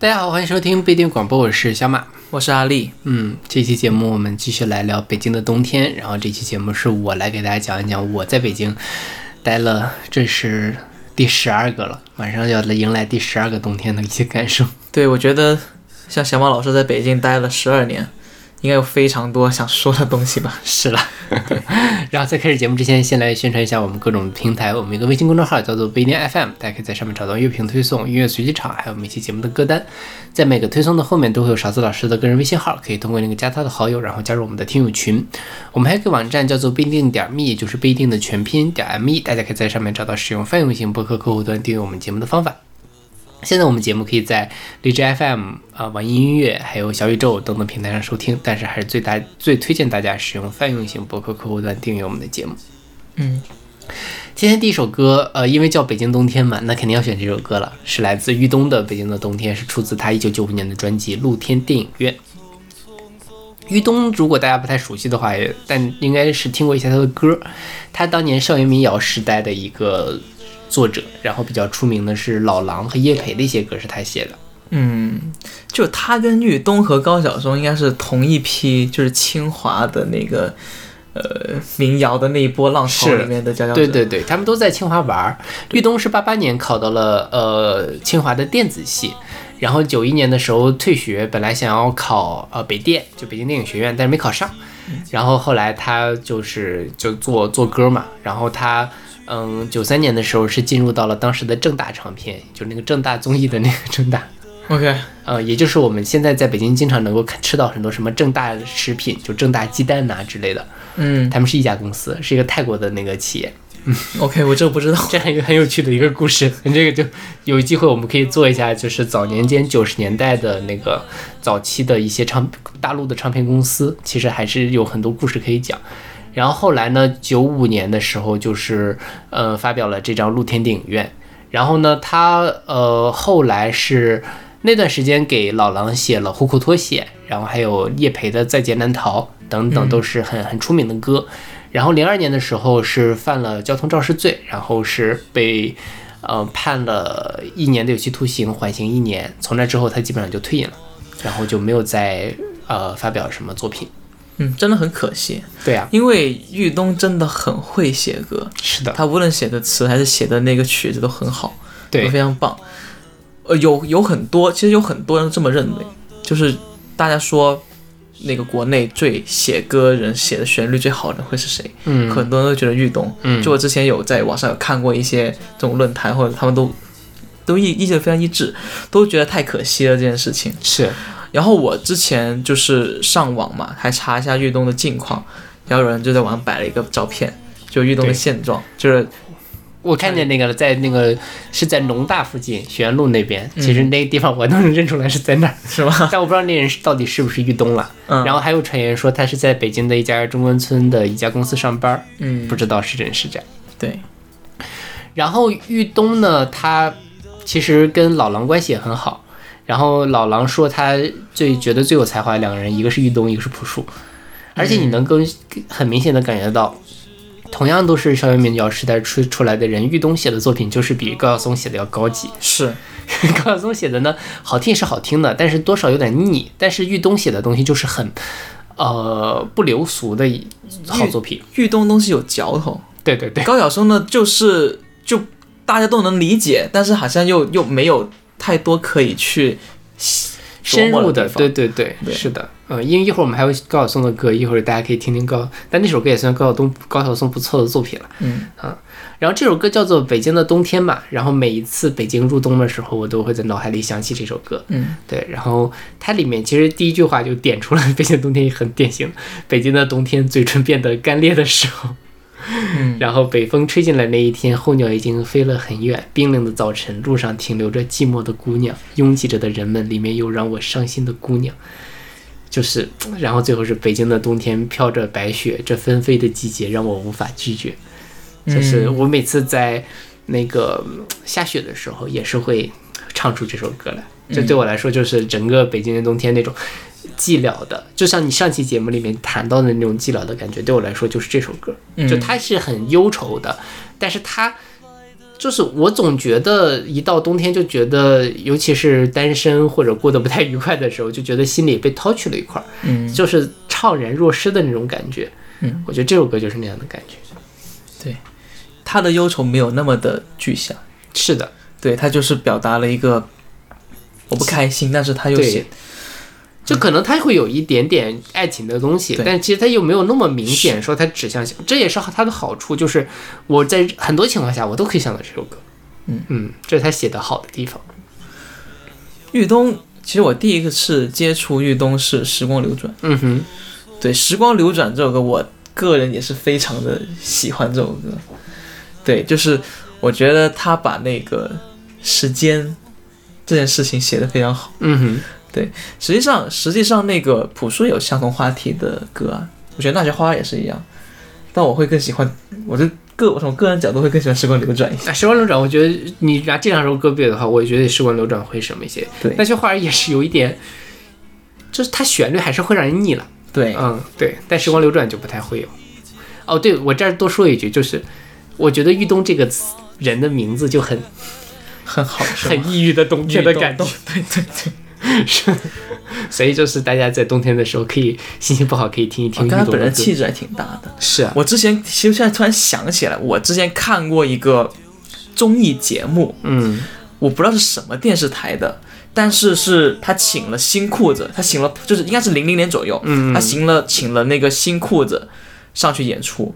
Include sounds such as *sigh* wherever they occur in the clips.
大家好，欢迎收听不一定广播，我是小马。我是阿丽。嗯，这期节目我们继续来聊北京的冬天。然后这期节目是我来给大家讲一讲我在北京待了，这是第十二个了，马上要来迎来第十二个冬天的一些感受。对，我觉得像小马老师在北京待了十二年，应该有非常多想说的东西吧？是了，*laughs* 然后在开始节目之前，先来宣传一下我们各种平台。我们一个微信公众号叫做不一定 FM，大家可以在上面找到乐评推送、音乐随机场，还有每期节目的歌单。在每个推送的后面都会有勺子老师的个人微信号，可以通过那个加他的好友，然后加入我们的听友群。我们还有个网站叫做不一定点 me，就是不一定的全拼点 me，大家可以在上面找到使用泛用型博客客户端订阅我们节目的方法。现在我们节目可以在荔枝 FM、啊网易音乐、还有小宇宙等等平台上收听，但是还是最大最推荐大家使用泛用型博客客户端订阅我们的节目。嗯，今天第一首歌，呃，因为叫《北京冬天》嘛，那肯定要选这首歌了，是来自于东的《北京的冬天》，是出自他一九九五年的专辑《露天电影院》。于东，如果大家不太熟悉的话，也但应该是听过一下他的歌。他当年校园民谣时代的一个作者，然后比较出名的是老狼和叶培的一些歌是他写的。嗯，就他跟玉东和高晓松应该是同一批，就是清华的那个呃民谣的那一波浪潮里面的佼佼者。对对对，他们都在清华玩儿。玉东是八八年考到了呃清华的电子系，然后九一年的时候退学，本来想要考呃北电，就北京电影学院，但是没考上。然后后来他就是就做做歌嘛，然后他嗯九三年的时候是进入到了当时的正大唱片，就那个正大综艺的那个正大。OK，呃，也就是我们现在在北京经常能够看吃到很多什么正大食品，就正大鸡蛋呐、之类的，嗯他们是一家公司，是一个泰国的那个企业。，OK，我这个不知道。*laughs* 这样一个很有趣的一个故事，这个就有机会我们可以做一下，就是早年间九十年代的那个早期的一些唱大陆的唱片公司，其实还是有很多故事可以讲。然后后来呢，九五年的时候就是呃发表了这张露天电影院，然后呢，他呃后来是那段时间给老狼写了《虎口脱险》，然后还有叶培的《在劫难逃》等等，都是很很出名的歌。然后零二年的时候是犯了交通肇事罪，然后是被呃判了一年的有期徒刑，缓刑一年。从那之后，他基本上就退隐了，然后就没有再呃发表什么作品。嗯，真的很可惜，对啊，因为玉东真的很会写歌，是的，他无论写的词还是写的那个曲子都很好，对。都非常棒。呃，有有很多，其实有很多人这么认为，就是大家说那个国内最写歌人写的旋律最好的会是谁？嗯。很多人都觉得玉东。嗯，就我之前有在网上有看过一些这种论坛，或者他们都都意意见非常一致，都觉得太可惜了这件事情。是然后我之前就是上网嘛，还查一下豫东的近况，然后有人就在网上摆了一个照片，就豫东的现状，就是我看见那个了，在那个是在农大附近学院路那边，嗯其实那个地方我都能认出来是在那儿，是吗？但我不知道那人是到底是不是豫东了。嗯，然后还有传言说他是在北京的一家中关村的一家公司上班，嗯，不知道是真是假。对，然后豫东呢，他其实跟老狼关系也很好。然后老狼说他最觉得最有才华的两个人，一个是玉东，一个是朴树。而且你能更很明显的感觉到，同样都是校园民谣时代出出来的人，玉东写的作品就是比高晓松写的要高级。是，*laughs* 高晓松写的呢，好听也是好听的，但是多少有点腻。但是玉东写的东西就是很，呃，不流俗的一好作品。玉东东西有嚼头，对对对，高晓松呢就是就大家都能理解，但是好像又又没有太多可以去深入的，对对，对是的，嗯，因为一会儿我们还有高晓松的歌，一会儿大家可以听听高，但那首歌也算高晓东高晓松不错的作品了。嗯啊然后这首歌叫做《北京的冬天》嘛，然后每一次北京入冬的时候，我都会在脑海里想起这首歌。嗯，对，然后它里面其实第一句话就点出了北京冬天也很典型，北京的冬天嘴唇变得干裂的时候。嗯然后北风吹进来那一天，候鸟已经飞了很远。冰冷的早晨，路上停留着寂寞的姑娘，拥挤着的人们里面有让我伤心的姑娘。就是，*tsk* 然后最后是北京的冬天，飘着白雪，这纷飞的季节让我无法拒绝。就是嗯我每次在那个嗯下雪的时候，也是会唱出这首歌来。这对我来说，就是整个北京的冬天那种寂寥的，就像你上期节目里面谈到的那种寂寥的感觉，对我来说就是这首歌。嗯就它是很忧愁的，但是它就是我总觉得一到冬天就觉得，尤其是单身或者过得不太愉快的时候，就觉得心里被掏去了一块儿，嗯，就是怅然若失的那种感觉。嗯，我觉得这首歌就是那样的感觉。对他的忧愁没有那么的具象，是的，对他就是表达了一个我不开心，但是他又写，就可能他会有一点点爱情的东西，对但其实他又没有那么明显说他指向性，这也是他的好处，就是我在很多情况下我都可以想到这首歌。嗯嗯，这是他写的好的地方。玉东。其实我第一个次接触玉东是《时光流转》，嗯哼，对《时光流转》这首歌，我个人也是非常的喜欢这首歌。对，就是我觉得他把那个时间这件事情写得非常好。嗯哼，实际上，实际上那个朴树有相同话题的歌啊，我觉得那些花也是一样，但我会更喜欢，我就个我从个人角度会更喜欢《时光流转》一些。啊，时光流转，我觉得你拿这两首歌比的话，我觉得时光流转会什么一些。对那些花儿也是有一点，就是它旋律还是会让人腻了。对，嗯，对，但时光流转就不太会有。哦，对，我这儿多说一句，就是我觉得玉东这个词人的名字就很很好，很抑郁的冬天的感觉，对对对，*laughs* 是，所以就是大家在冬天的时候可以心情不好可以听一听我刚才本。人气质还挺大的。是啊，我之前其实现在突然想起来，我之前看过一个综艺节目，嗯。我不知道是什么电视台的，但是是他请了新裤子，他请了就是应该是零零年左右，嗯，他请了请了那个新裤子上去演出，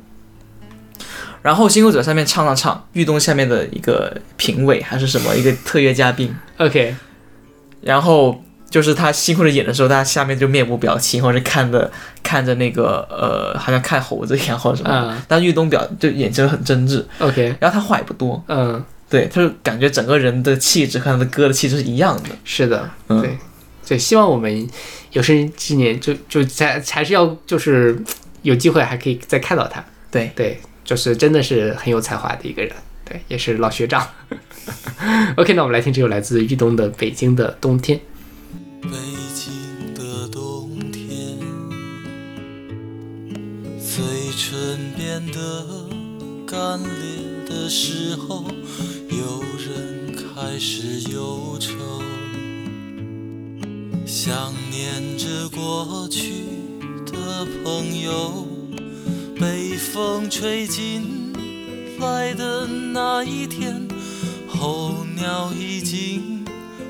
然后新裤子上面唱唱唱，玉东下面的一个评委还是什么一个特约嘉宾，OK，然后就是他辛苦的演的时候，大家下面就面无表情，或者看着看着那个呃，好像看猴子一样或者什么。的，嗯。但玉东表就眼睛很真挚，OK，然后他话也不多，嗯，对，他就感觉整个人的气质和他的歌的气质是一样的，是的，嗯。对，对，希望我们有生之年就就才还是要就是有机会还可以再看到他。对。对，就是真的是很有才华的一个人，对，也是老学长。*laughs* OK，那我们来听这首来自玉东的《北京的冬天》。北京的冬天，嘴唇变得干裂的时候，有人开始忧愁，想念着过去的朋友，被风吹进来的那一天，候鸟已经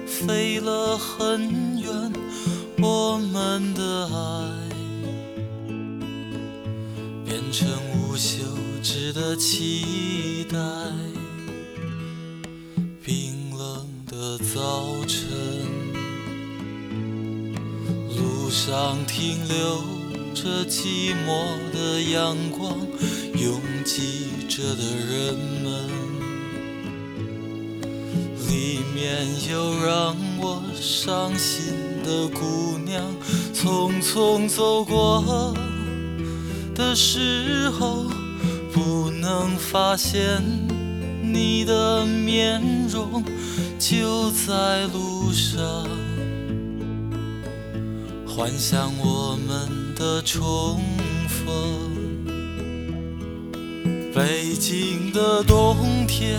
飞了很远，我们的爱变成无休止的期待。冰冷的早晨，路上停留着寂寞的阳光，拥挤着的人们。面有让我伤心的姑娘，匆匆走过的时候，不能发现你的面容，就在路。上，幻想我们的重逢。北京的冬天。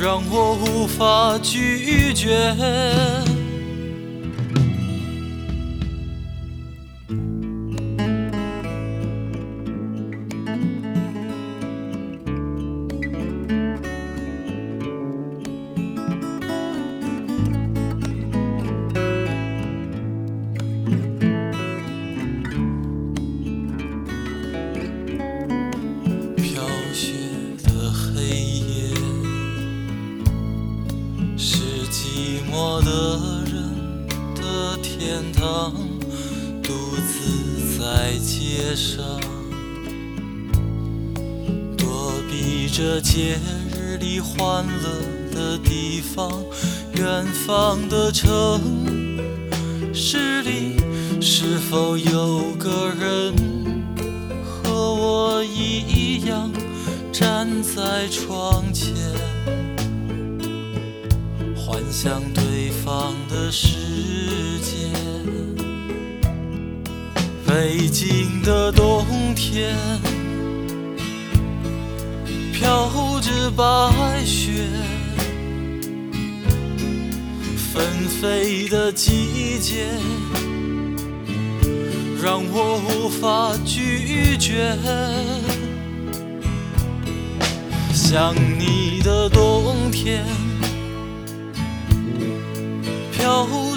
让我无法拒绝。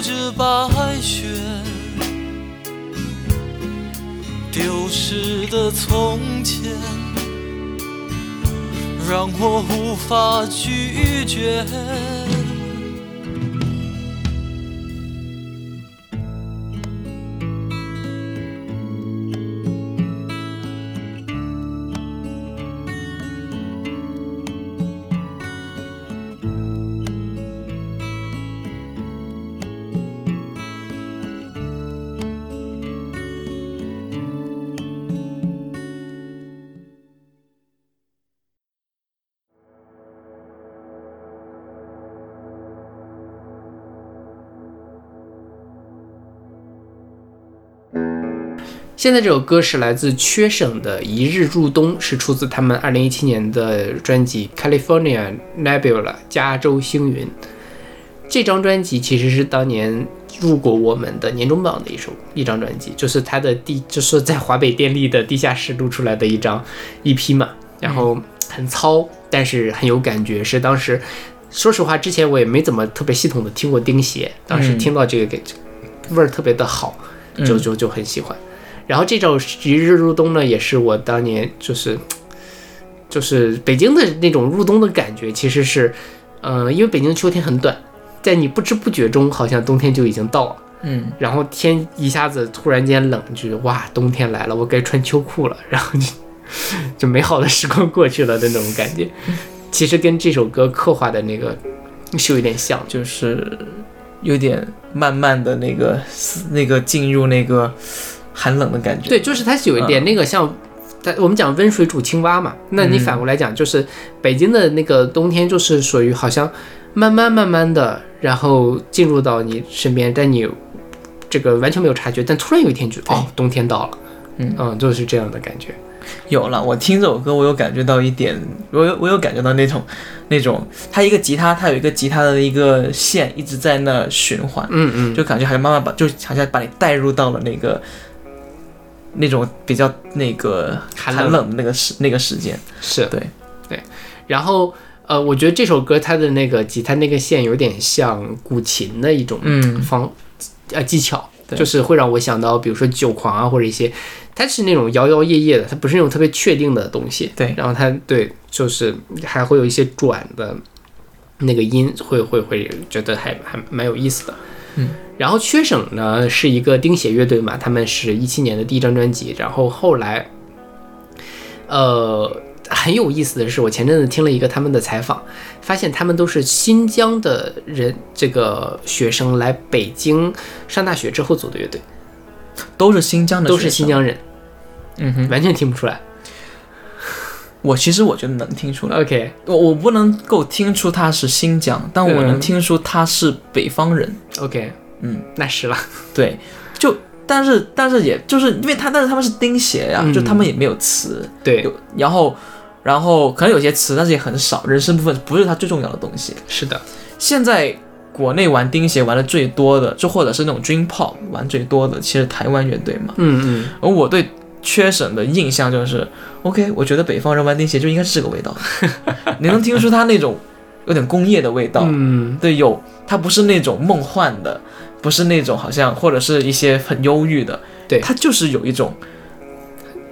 着白雪，丢失的从前。让我无法拒绝。现在这首歌是来自缺省的《一日入冬》，是出自他们二零一七年的专辑《California Nebula》加州星云。这张专辑其实是当年入过我们的年终榜的一首一张专辑，就是他的地，就是在华北电力的地下室录出来的一张 EP 嘛。然后很糙，但是很有感觉。是当时，说实话，之前我也没怎么特别系统的听过钉鞋，当时听到这个给味儿特别的好，就就就很喜欢。然后这首《一日入冬》呢，也是我当年就是 *tsk* 就是北京的那种入冬的感觉，其实是，呃，因为北京的秋天很短，在你不知不觉中，好像冬天就已经到了。嗯，然后天一下子突然间冷，就是哇，冬天来了，我该穿秋裤了，然后就 *laughs* 就美好的时光过去了的那种感觉，*laughs* 其实跟这首歌刻画的那个是有点像，就是有点慢慢的那个那个进入那个。寒冷的感觉，对，就是它有一点那个像，它我们讲温水煮青蛙嘛，那你反过来讲，就是北京的那个冬天，就是属于好像慢慢慢慢的，然后进入到你身边，但你这个完全没有察觉，但突然有一天就哦，冬天到了，嗯。嗯，就是这样的感觉。有了，我听这首歌，我有感觉到一点，我有我有感觉到那种那种，它一个吉他，它有一个吉他的一个线一直在那循环，嗯嗯，就感觉好像慢慢把，就好像把你带入到了那个。那种比较那个寒冷。的那个时那个时间。是。对。对，然后呃，我觉得这首歌它的那个吉他那个线有点像古琴的一种方呃技巧，就是会让我想到比如说酒狂啊或者一些，它是那种摇摇曳曳的，它不是那种特别确定的东西。对，然后它对就是还会有一些转的那个音，会会会觉得还还蛮有意思的。嗯。然后缺省呢是一个钉鞋乐队嘛，他们是一七年的第一张专辑，然后后来，呃，很有意思的是，我前阵子听了一个他们的采访，发现他们都是新疆的人，这个学生来北京上大学之后组的乐队，都是新疆的，都是新疆人，嗯哼，完全听不出来。我其实我觉得能听出来，OK，我我不能够听出他是新疆，但我能听出他是北方人，OK。嗯，那是了，*laughs* 对，就但是但是也就是因为他，但是他们是钉鞋呀，就他们也没有词，对，然后然后可能有些词，但是也很少，人声部分不是他最重要的东西。是的，现在国内玩钉鞋玩的最多的，就或者是那种 dream pop 玩最多的，其实台湾乐队嘛，嗯嗯，而我对缺省的印象就是，OK，我觉得北方人玩钉鞋就应该是这个味道，*laughs* 你能听出他那种有点工业的味道，嗯，对，有，它不是那种梦幻的。不是那种好像或者是一些很忧郁的，对，它就是有一种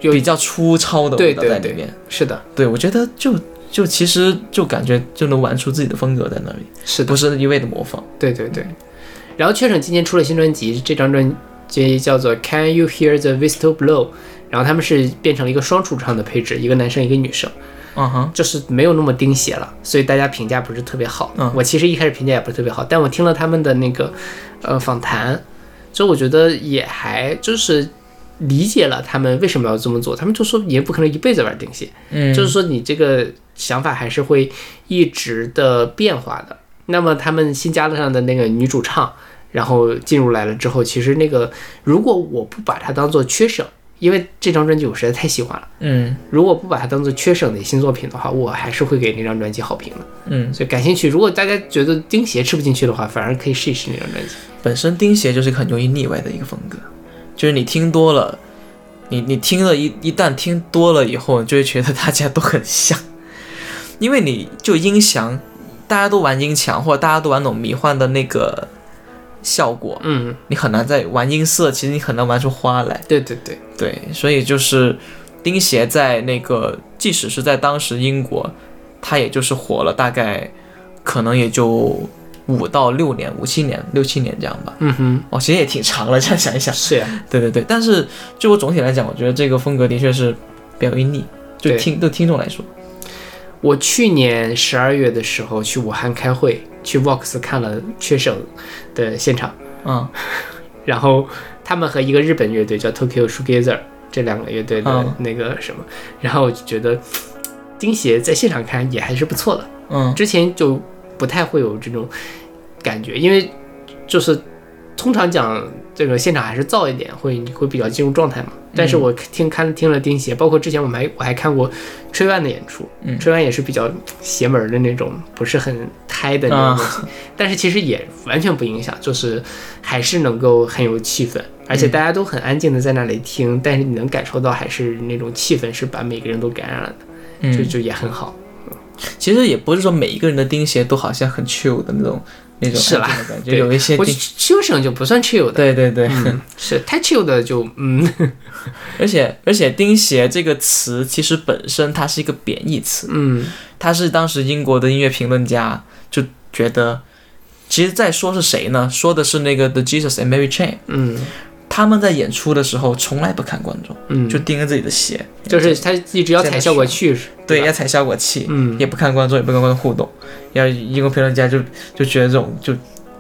比较粗糙的味道在里面。是的，对我觉得就就其实就感觉就能玩出自己的风格在那里，是的不是一味的模仿？对对对。然后缺省今年出了新专辑，这张专辑叫做《Can You Hear the Whistle Blow》，然后他们是变成了一个双主唱的配置，一个男生一个女生。嗯哼，就是没有那么钉鞋了，所以大家评价不是特别好。嗯我其实一开始评价也不是特别好，但我听了他们的那个呃访谈，就我觉得也还就是理解了他们为什么要这么做。他们就说你也不可能一辈子玩钉鞋，嗯，就是说你这个想法还是会一直的变化的。那么他们新加了上的那个女主唱，然后进入来了之后，其实那个如果我不把它当做缺省，因为这张专辑我实在太喜欢了。嗯如果不把它当做缺省的新作品的话，我还是会给那张专辑好评的。嗯，所以感兴趣，如果大家觉得钉鞋吃不进去的话，反而可以试一试那张专辑。本身钉鞋就是一个很容易腻歪的一个风格，就是你听多了，你你听了一一旦听多了以后，你就会觉得大家都很像，因为你就音响，大家都玩音墙，或者大家都玩那种迷幻的那个效果，嗯，你很难在玩音色，其实你很难玩出花来。对对对，对，所以就是钉鞋在那个，即使是在当时英国，它也就是火了大概可能也就五到六年、五七年、六七年这样吧。嗯哼，哦，其实也挺长了，这样想一想。是呀，对对对，但是就我总体来讲，我觉得这个风格的确是比较阴腻，就对听对听众来说。我去年十二月的时候去武汉开会，去 Vox 看了缺省的现场，嗯 *laughs* 然后他们和一个日本乐队叫 Tokyo Shoegazer 这两个乐队的嗯那个什么，然后我就觉得钉鞋在现场看也还是不错的。嗯之前就不太会有这种感觉，因为就是通常讲这个现场还是燥一点，会会比较进入状态嘛。但是我听看听了钉鞋，包括之前我们还我还看过吹万的演出，嗯吹万也是比较邪门儿的那种，不是很胎的那种东西，但是其实也完全不影响，就是还是能够很有气氛，而且大家都很安静的在那里听，但是你能感受到还是那种气氛是把每个人都感染了的，就嗯，就也很好。其实也不是说每一个人的钉鞋都好像很 chill 的那种那种是啦有一些我钉，chill 省就不算 chill 的，对对对，嗯，*laughs* 是太 chill 的就嗯，而且而且钉鞋这个词其实本身它是一个贬义词，嗯。它是当时英国的音乐评论家就觉得，其实在说是谁呢？说的是那个 The Jesus and Mary Chain，嗯他们在演出的时候从来不看观众，嗯，就盯着自己的鞋，就是他一直要踩效果器，对，要踩效果器，嗯。也不看观众，也不跟观众互动。要英国评论家就就觉得这种就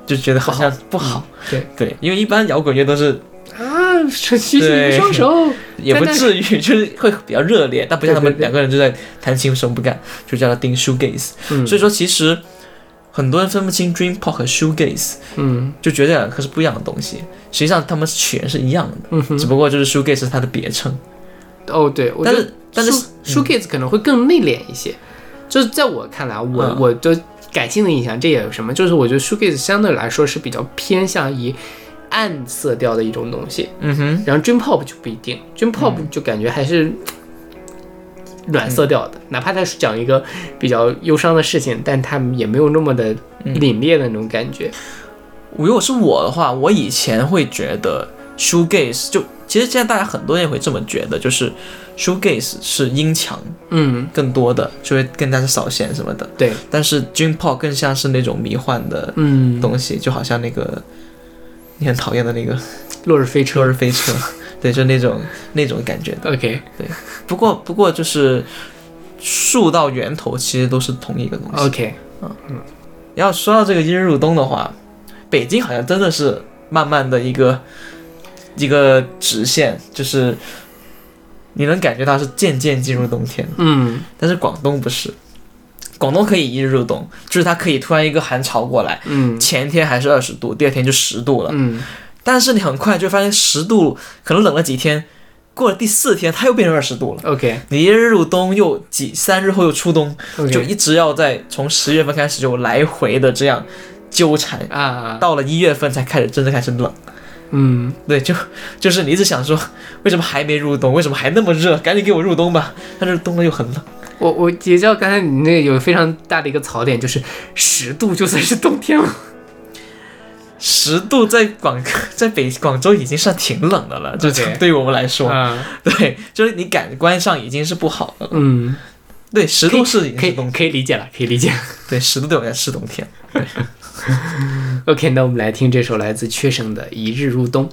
就觉得好像不好，对。对，因为一般摇滚乐都是啊，举起对双手，*laughs* 也不至于，就是会比较热烈，但不像他们两个人就在弹琴什么不干，就叫他盯 shoegaze。嗯，所以说其实很多人分不清 dream pop 和 shoegaze，嗯。就觉得这两个是不一样的东西。实际上他们是起源是一样的，嗯哼。只，不过就是 shoegaze 是它的别称。哦对，但是但是 shoe shoegaze 可能会更内敛一些，就是在我看来，我嗯。我的感性的印象，这也有什么，就是我觉得 shoegaze 相对来说是比较偏向于暗色调的一种东西，嗯哼，然后 dream pop 就不一定，dream pop 就感觉还是暖色调的，哪怕他是讲一个比较忧伤的事情，但他也没有那么的嗯。凛冽的那种感觉。如果是我的话，我以前会觉得 shoegaze 就其实现在大家很多人也会这么觉得，就是 shoegaze 是音强嗯，更多的，就会更加是扫弦什么的。对，但是 dream pop 更像是那种迷幻的嗯，东西，就好像那个你很讨厌的那个落日飞车。落日飞车，对，就那种那种感觉的。，OK。对不过不过就是树到源头其实都是同一个东西。OK，嗯要说到这个一日入冬的话，北京好像真的是慢慢的一个一个直线，就是你能感觉到是渐渐进入冬天，嗯。但是广东不是，广东可以一日入冬，就是它可以突然一个寒潮过来，嗯。前天还是二十度，第二天就十度了，嗯，但是你很快就发现十度可能冷了几天，过了第四天它又变成二十度了。OK 你一日入冬又几三日后又初冬就一直要在从十月份开始就来回的这样纠缠，啊，到了一月份才开始真正开始冷。嗯对，就就是你一直想说，为什么还没入冬？为什么还那么热？赶紧给我入冬吧！但是冬了又很冷。我我也知道刚才你那个有非常大的一个槽点，就是十度就算是冬天了。十度在广 *laughs* 在北广州已经算挺冷的了，就对于我们来说，啊，*laughs* 对，就是你感官上已经是不好的了。嗯，对，十度是可以是冬，可以理解了，可以理解。*laughs* 对，十度对我来说是冬天。OK，那我们来听这首来自缺省的《一日入冬》。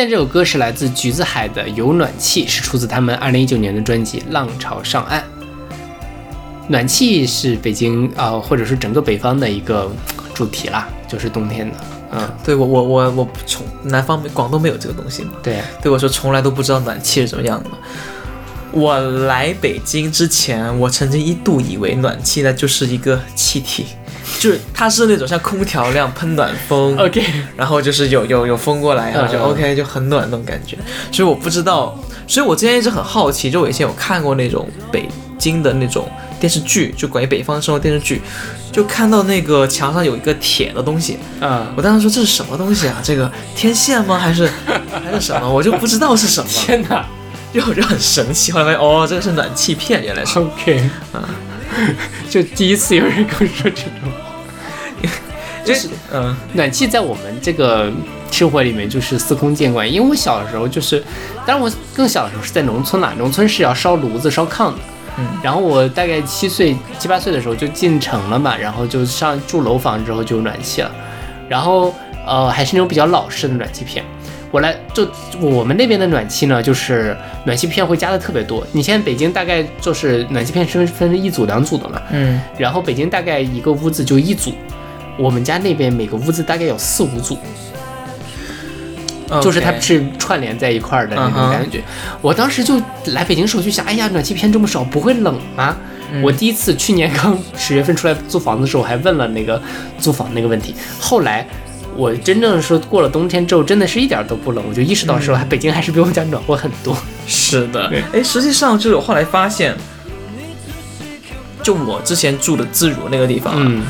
现在这首歌是来自橘子海的《有暖气》，是出自他们二零一九年的专辑《浪潮上岸》。暖气是北京啊、呃或者是整个北方的一个主题啦，就是冬天的。嗯，对我我我我从南方广东没有这个东西嘛，对，对我说从来都不知道暖气是怎么样的。我来北京之前，我曾经一度以为暖气呢就是一个气体，就是它是那种像空调那样喷暖风 OK，然后就是有有有风过来，然后就嗯 OK 就很暖那种感觉。所以我不知道，所以我之前一直很好奇，就我以前有看过那种北京的那种电视剧，就关于北方生活电视剧，就看到那个墙上有一个铁的东西，嗯，我当时说这是什么东西啊？这个天线吗？还是 *laughs* 还是什么？我就不知道是什么，天哪就我就很神奇。后来发现哦，这个是暖气片，原来是。，OK，*laughs* 就第一次有人跟我说这种。*laughs* 就是嗯暖气在我们这个生活里面就是司空见惯，因为我小的时候就是，当然我更小的时候是在农村啦，农村是要烧炉子烧炕的。嗯然后我大概七岁七八岁的时候就进城了嘛，然后就上住楼房之后就有暖气了，然后呃还是那种比较老式的暖气片。我来就我们那边的暖气呢，就是暖气片会加的特别多。你现在北京大概就是暖气片是分分一组两组的嘛，嗯，然后北京大概一个屋子就一组，我们家那边每个屋子大概有四五组，就是它是串联在一块儿的那种感觉。我当时就来北京的时候就想，哎呀，暖气片这么少，不会冷吗？嗯我第一次去年刚十月份出来租房子的时候，还问了那个租房那个问题。后来我真正说过了冬天之后，真的是一点儿都不冷，我就意识到说，北京还是比我们家暖和很多。是的对，哎，实际上就是我后来发现，就我之前住的自如那个地方，啊，嗯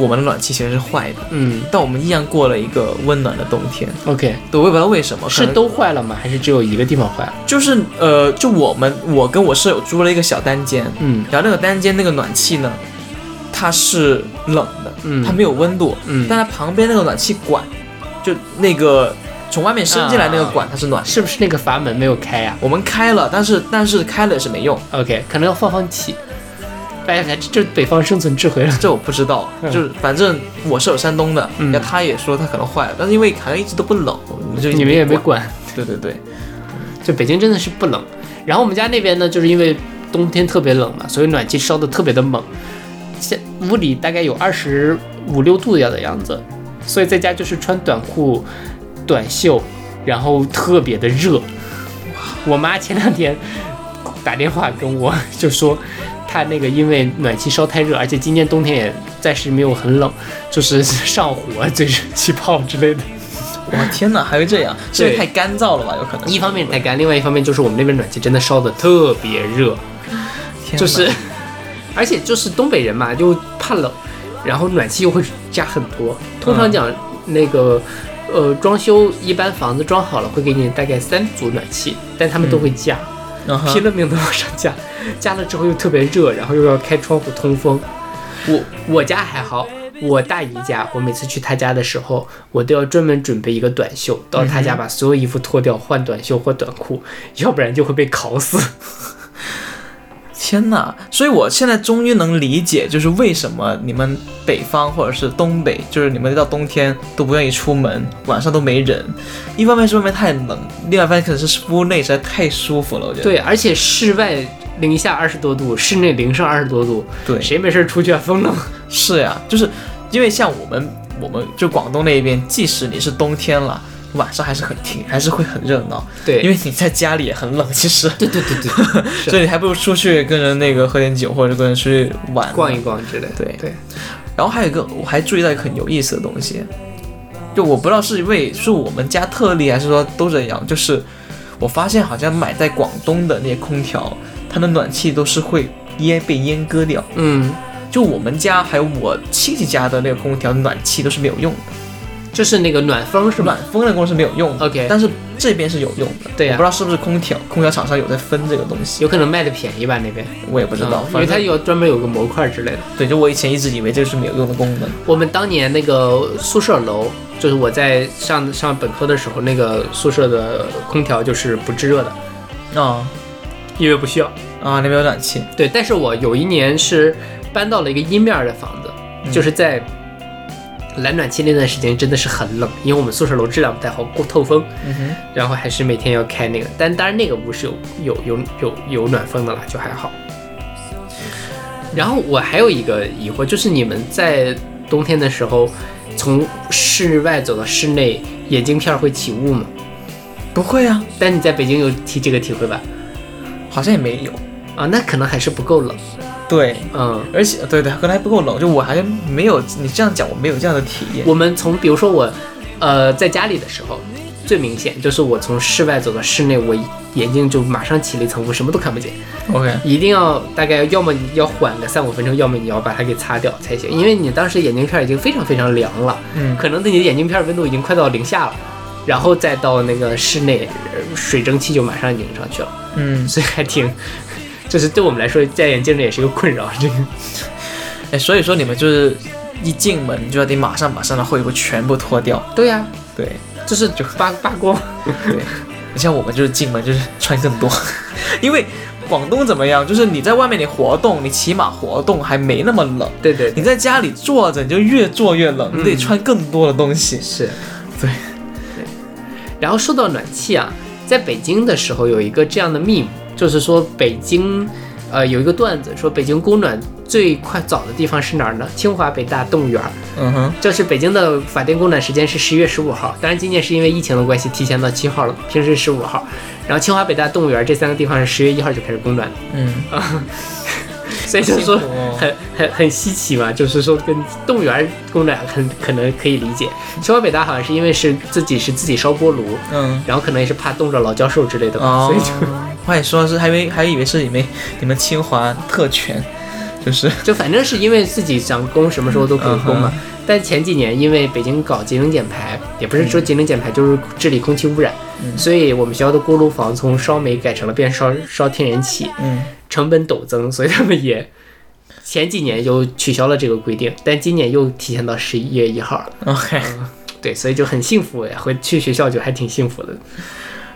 我们的暖气其实是坏的，嗯但我们依然过了一个温暖的冬天。，OK，对，我也不知道为什么，是都坏了吗？还是只有一个地方坏了？就是呃，就我们我跟我舍友租了一个小单间，嗯然后那个单间那个暖气呢，它是冷的，嗯它没有温度，嗯，但它旁边那个暖气管，就那个从外面伸进来那个管，它是暖。是不是那个阀门没有开呀、我们开了，但是但是开了也是没用，OK，可能要放放气。哎呀，这这北方生存智慧了。这我不知道。嗯就是反正我是有山东的，嗯然后他也说他可能坏了，但是因为好像一直都不冷，就你们也没管。管，对对对，就北京真的是不冷。然后我们家那边呢，就是因为冬天特别冷嘛，所以暖气烧的特别的猛，现屋里大概有二十五六度的样子，所以在家就是穿短裤、短袖，然后特别的热。我妈前两天打电话跟我就说，她那个因为暖气烧太热，而且今年冬天也暂时没有很冷，就是 *laughs* 上火、嘴唇起泡之类的。哇天哪，还会这样？是因为对太干燥了吧？有可能。一方面太干，另外一方面就是我们那边暖气真的烧的特别热，就是，而且就是东北人嘛，就怕冷，然后暖气又会加很多。通常讲那个，呃，装修一般房子装好了会给你大概三组暖气，但他们都会加，嗯哼拼了命的往上加，加了之后又特别热，然后又要开窗户通风。我我家还好。我大姨家，我每次去她家的时候，我都要专门准备一个短袖，到她家把所有衣服脱掉，换短袖或短裤，要不然就会被烤死。天呐！所以我现在终于能理解，就是为什么你们北方或者是东北，就是你们到冬天都不愿意出门，晚上都没人。一方面是外面太冷，另外一方面可能是屋内实在太舒服了。我觉得对，而且室外零下二十多度，室内零上二十多度，对谁没事出去啊？风冷。是呀，就是因为像我们我们就广东那边，即使你是冬天了，晚上还是很挺，还是会很热闹，对，因为你在家里也很冷，其实，对对对对，*laughs* 所以你还不如出去跟人那个喝点酒，或者跟人出去玩。逛一逛之类的。对。对，然后还有一个，我还注意到一个很有意思的东西，就我不知道是因为是我们家特例，还是说都这样，就是我发现好像买在广东的那些空调，它的暖气都是会阉被阉割掉。嗯，就我们家还有我亲戚家的那个空调暖气都是没有用的，就是那个暖风是吧暖风的功能是没有用的。？OK，但是这边是有用的。对呀我不知道是不是空调空调厂商有在分这个东西，有可能卖的便宜吧那边，我也不知道。嗯因为它有专门有个模块之类的。对，就我以前一直以为这个是没有用的功能。我们当年那个宿舍楼，就是我在上上本科的时候，那个宿舍的空调就是不制热的，啊因为不需要。啊，那边有暖气。对，但是我有一年是搬到了一个阴面儿的房子，嗯就是在来暖气那段时间真的是很冷，因为我们宿舍楼质量不太好，过透风，嗯哼，然后还是每天要开那个，但当然那个屋是有有有有有暖风的啦，就还好。然后我还有一个疑惑，就是你们在冬天的时候从室外走到室内，眼镜片会起雾吗？不会啊，但你在北京有体这个体会吧？好像也没有。啊，那可能还是不够冷。对，嗯，而且对对，可能还不够冷，就我还没有你这样讲，我没有这样的体验。我们从比如说我，呃，在家里的时候，最明显就是我从室外走到室内，我眼睛就马上起了一层雾，什么都看不见。OK，一定要大概要么你要缓个三五分钟，要么你要把它给擦掉才行，因为你当时眼镜片已经非常非常凉了，嗯。可能你的眼镜片温度已经快到零下了，然后再到那个室内，呃水蒸气就马上凝上去了，嗯，所以还挺，就是对我们来说戴眼镜这也是一个困扰。这个 *laughs* 哎，所以说你们就是一进门就要得马上把身上的厚衣服全部脱掉。对呀、对就是就扒扒光，对，*laughs* 你像我们就是进门就是穿更多，*laughs* 因为广东怎么样，就是你在外面你活动，你起码活动还没那么冷。对对你在家里坐着，你就越坐越冷，你得嗯穿更多的东西。是，对对。然后说到暖气啊，在北京的时候有一个这样的 meme，就是说北京，呃，有一个段子说北京供暖最快早的地方是哪儿呢？清华、北大、动物园儿。嗯哼，就是北京的法定供暖时间是十一月十五号，当然今年是因为疫情的关系提前到七号了，平时十五号。然后清华、北大、动物园这三个地方是十月一号就开始供暖的，嗯，*laughs* 所以就是说很很很稀奇嘛，就是说跟动物园供暖很可能可以理解。清华、北大好像是因为是自己是自己烧锅炉，嗯，然后可能也是怕冻着老教授之类的吧，哦所以就我也说是，还以为还以为是你们你们清华特权，就是 *laughs* 就反正是因为自己想攻什么时候都可以攻嘛。嗯但前几年因为北京搞节能减排，也不是说节能减排，就是治理空气污染，嗯所以我们学校的锅炉房从烧煤改成了变烧烧天然气，嗯成本陡增，所以他们也前几年就取消了这个规定，但今年又提前到十一月一号了。，OK。对，所以就很幸福哎，回去学校就还挺幸福的。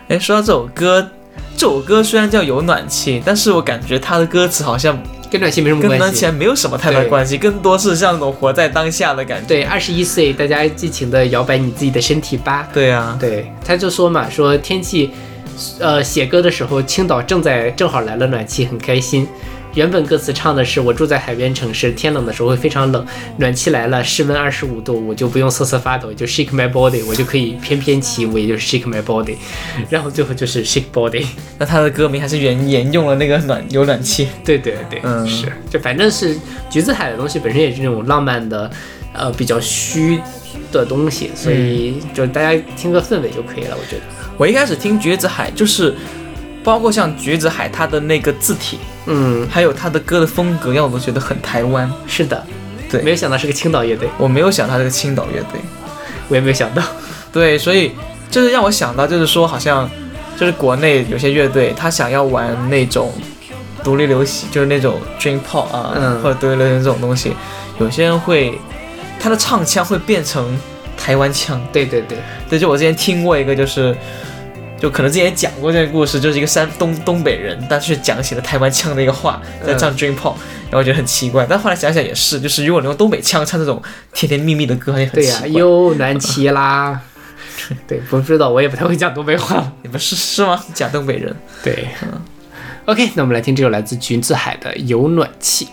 哎，说到这首歌，这首歌虽然叫有暖气，但是我感觉它的歌词好像跟暖气没什么关系。跟暖气还没有什么太大关系，更多是像那种活在当下的感觉。对，二十一岁，大家尽情的摇摆你自己的身体吧。对啊，对，他就说嘛，说天气，呃，写歌的时候，青岛正在正好来了暖气，很开心。原本歌词唱的是我住在海边城市，天冷的时候会非常冷，暖气来了，室温二十五度，我就不用瑟瑟发抖，就 shake my body，我就可以翩翩起舞，也就是 shake my body，然后最后就是 shake body。那他的歌名还是沿沿用了那个暖有暖气。对对对，嗯是，就反正是橘子海的东西本身也是那种浪漫的，呃，比较虚的东西，所以就大家听个氛围就可以了，我觉得。我一开始听橘子海就是。包括像橘子海，他的那个字体，嗯，还有他的歌的风格，让我都觉得很台湾。是的，对。没有想到是个青岛乐队，我没有想到这个青岛乐队，我也没有想到。对，所以就是让我想到，就是说好像就是国内有些乐队，他想要玩那种独立流行，就是那种 dream pop 啊，嗯。或者独立流行这种东西，有些人会他的唱腔会变成台湾腔。对对对，对，就我之前听过一个，就是就可能之前也讲过这个故事，就是一个山东东北人，但是讲起了台湾腔的一个话，在唱 dream pop，、然后我觉得很奇怪，但后来想想也是，就是如果你用东北腔唱这种甜甜蜜蜜的歌，也很对呀、奇怪。有暖气啦。*laughs* 对，不知道，我也不太会讲东北话。你们是是吗？假东北人。对嗯，OK，那我们来听这首来自橘子海的《有暖气》。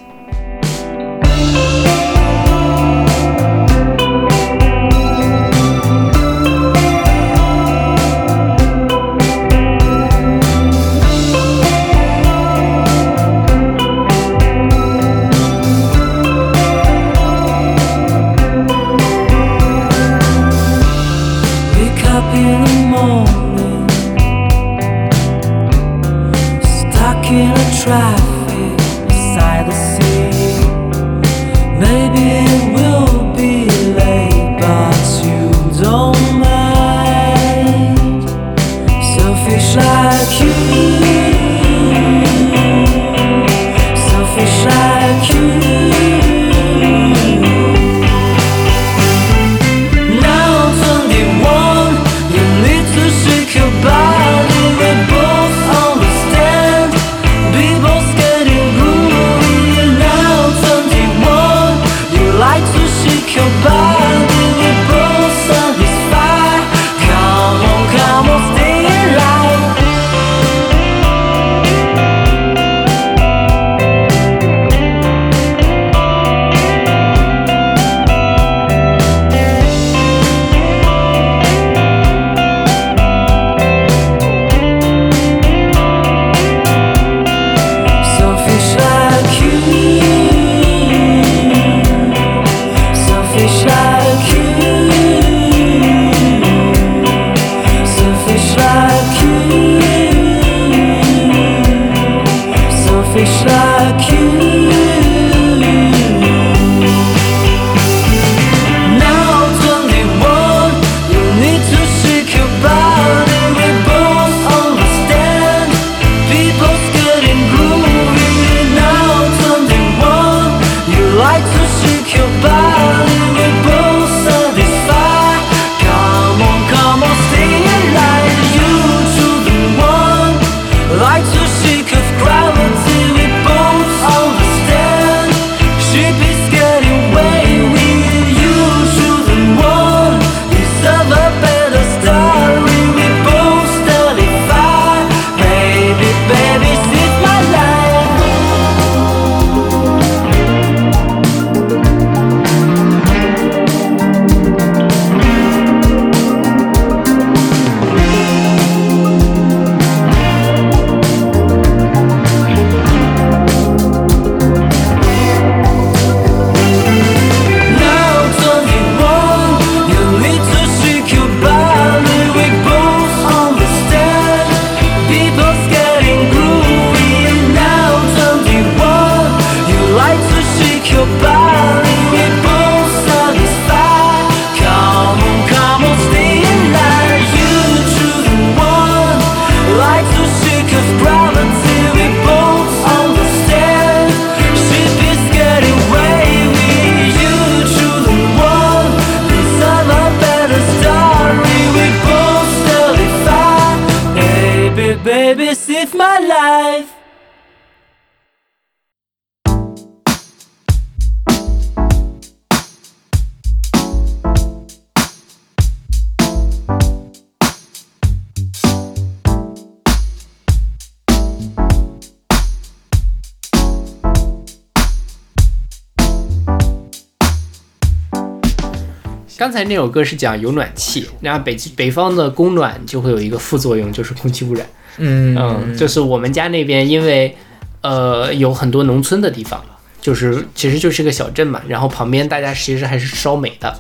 那首歌是讲有暖气，然后北北方的供暖就会有一个副作用，就是空气污染。嗯嗯，就是我们家那边，因为呃有很多农村的地方，就是其实就是个小镇嘛，然后旁边大家其实还是烧煤的，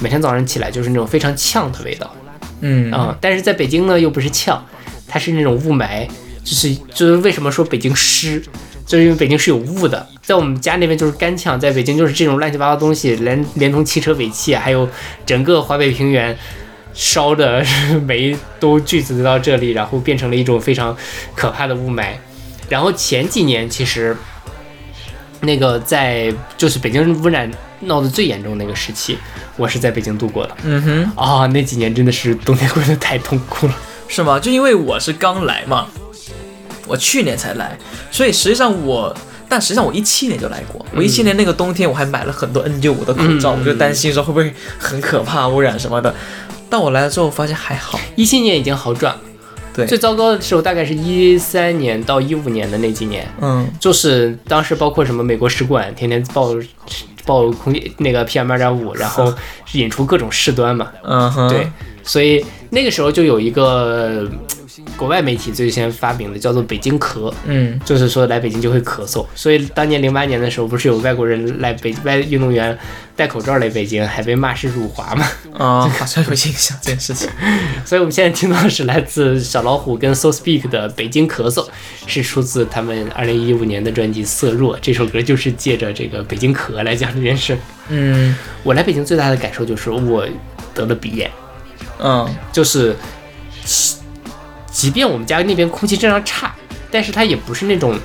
每天早上起来就是那种非常呛的味道。嗯嗯，但是在北京呢又不是呛，它是那种雾霾，就是就是为什么说北京湿，就是因为北京是有雾的，在我们家那边就是干呛，在北京就是这种乱七八糟东西，连连同汽车尾气，还有整个华北平原烧的煤都聚集到这里，然后变成了一种非常可怕的雾霾。然后前几年其实那个在就是北京污染闹得最严重那个时期，我是在北京度过的。嗯哼，啊、那几年真的是冬天过得太痛苦了。是吗？就因为我是刚来嘛，我去年才来，所以实际上我，但实际上我一七年就来过。我一七年那个冬天我还买了很多 N 9 5的口罩，嗯我就担心说会不会很可怕污染什么的。*laughs* 但我来了之后发现还好，一七年已经好转。了，对。最糟糕的时候大概是一三年到一五年的那几年，嗯。就是当时包括什么美国使馆天天报报空气那个 PM 二点五，然后引出各种事端嘛，嗯哼，对，所以那个时候就有一个国外媒体最先发明的叫做北京咳，嗯就是说来北京就会咳嗽，所以当年零八年的时候，不是有外国人来北外运动员戴口罩来北京，还被骂是辱华嘛？啊，*laughs* 好像有印象这件事情。所以我们现在听到的是来自小老虎跟 So Speak 的《北京咳嗽》，是出自他们二零一五年的专辑《色弱》。这首歌就是借着这个北京咳来讲这件事。嗯我来北京最大的感受就是我得了鼻炎，嗯就是即便我们家那边空气质量差，但是它也不是那种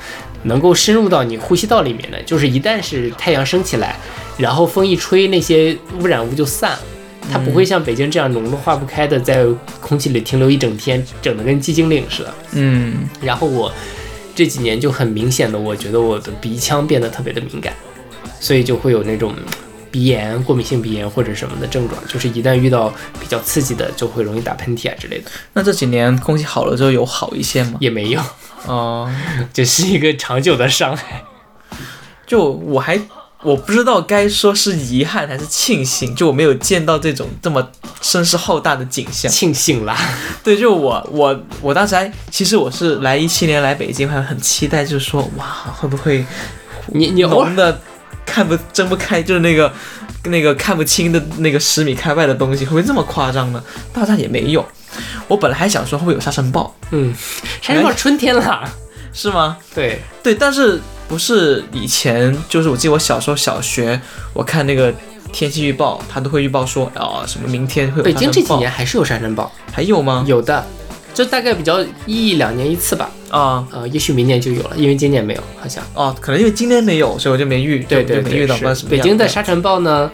能够深入到你呼吸道里面的，就是一旦是太阳升起来，然后风一吹，那些污染物就散了。它不会像北京这样浓的化不开的在空气里停留一整天，整的跟寂静岭似的。嗯然后我这几年就很明显的，我觉得我的鼻腔变得特别的敏感，所以就会有那种鼻炎、过敏性鼻炎或者什么的症状，就是一旦遇到比较刺激的，就会容易打喷嚏啊之类的。那这几年空气好了之后有好一些吗？也没有，哦、*laughs* 这是一个长久的伤害。*laughs* 就我还我不知道该说是遗憾还是庆幸，就我没有见到这种这么声势浩大的景象。庆幸啦，*laughs* 对，就我我我当时还其实我是来一七年来北京，还很期待，就是说哇会不会你你偶尔浓的看不睁不开，就是那个那个看不清的那个十米开外的东西，会不会这么夸张呢？大家也没有。我本来还想说会不会有沙尘暴，嗯，沙尘暴春天了，是吗？对，对，但是不是以前就是我记得我小时候小学，我看那个天气预报，它都会预报说啊、什么明天会有北京这几年还是有沙尘暴，还有吗？有的，就大概比较一两年一次吧，啊呃，也许明年就有了，因为今年没有，好像。哦，可能因为今年没有，所以我就没遇，对对没遇到。北京的沙尘暴呢，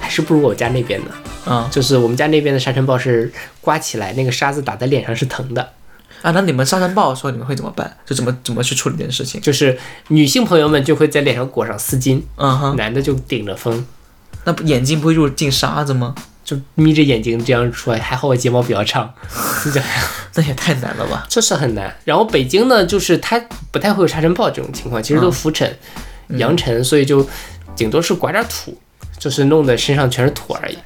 还是不如我家那边的。啊就是我们家那边的沙尘暴是刮起来，那个沙子打在脸上是疼的。啊，那你们沙尘暴的时候你们会怎么办？就怎么怎么去处理这件事情？就是女性朋友们就会在脸上裹上丝巾，嗯哼，男的就顶着风，那不眼睛不会入进沙子吗？就眯着眼睛这样出来。还好我睫毛比较长，*laughs* 那也太难了吧？这是很难。然后北京呢，就是它不太会有沙尘暴这种情况，其实都嗯浮尘、扬尘，所以就顶多是刮点土，就是弄得身上全是土而已。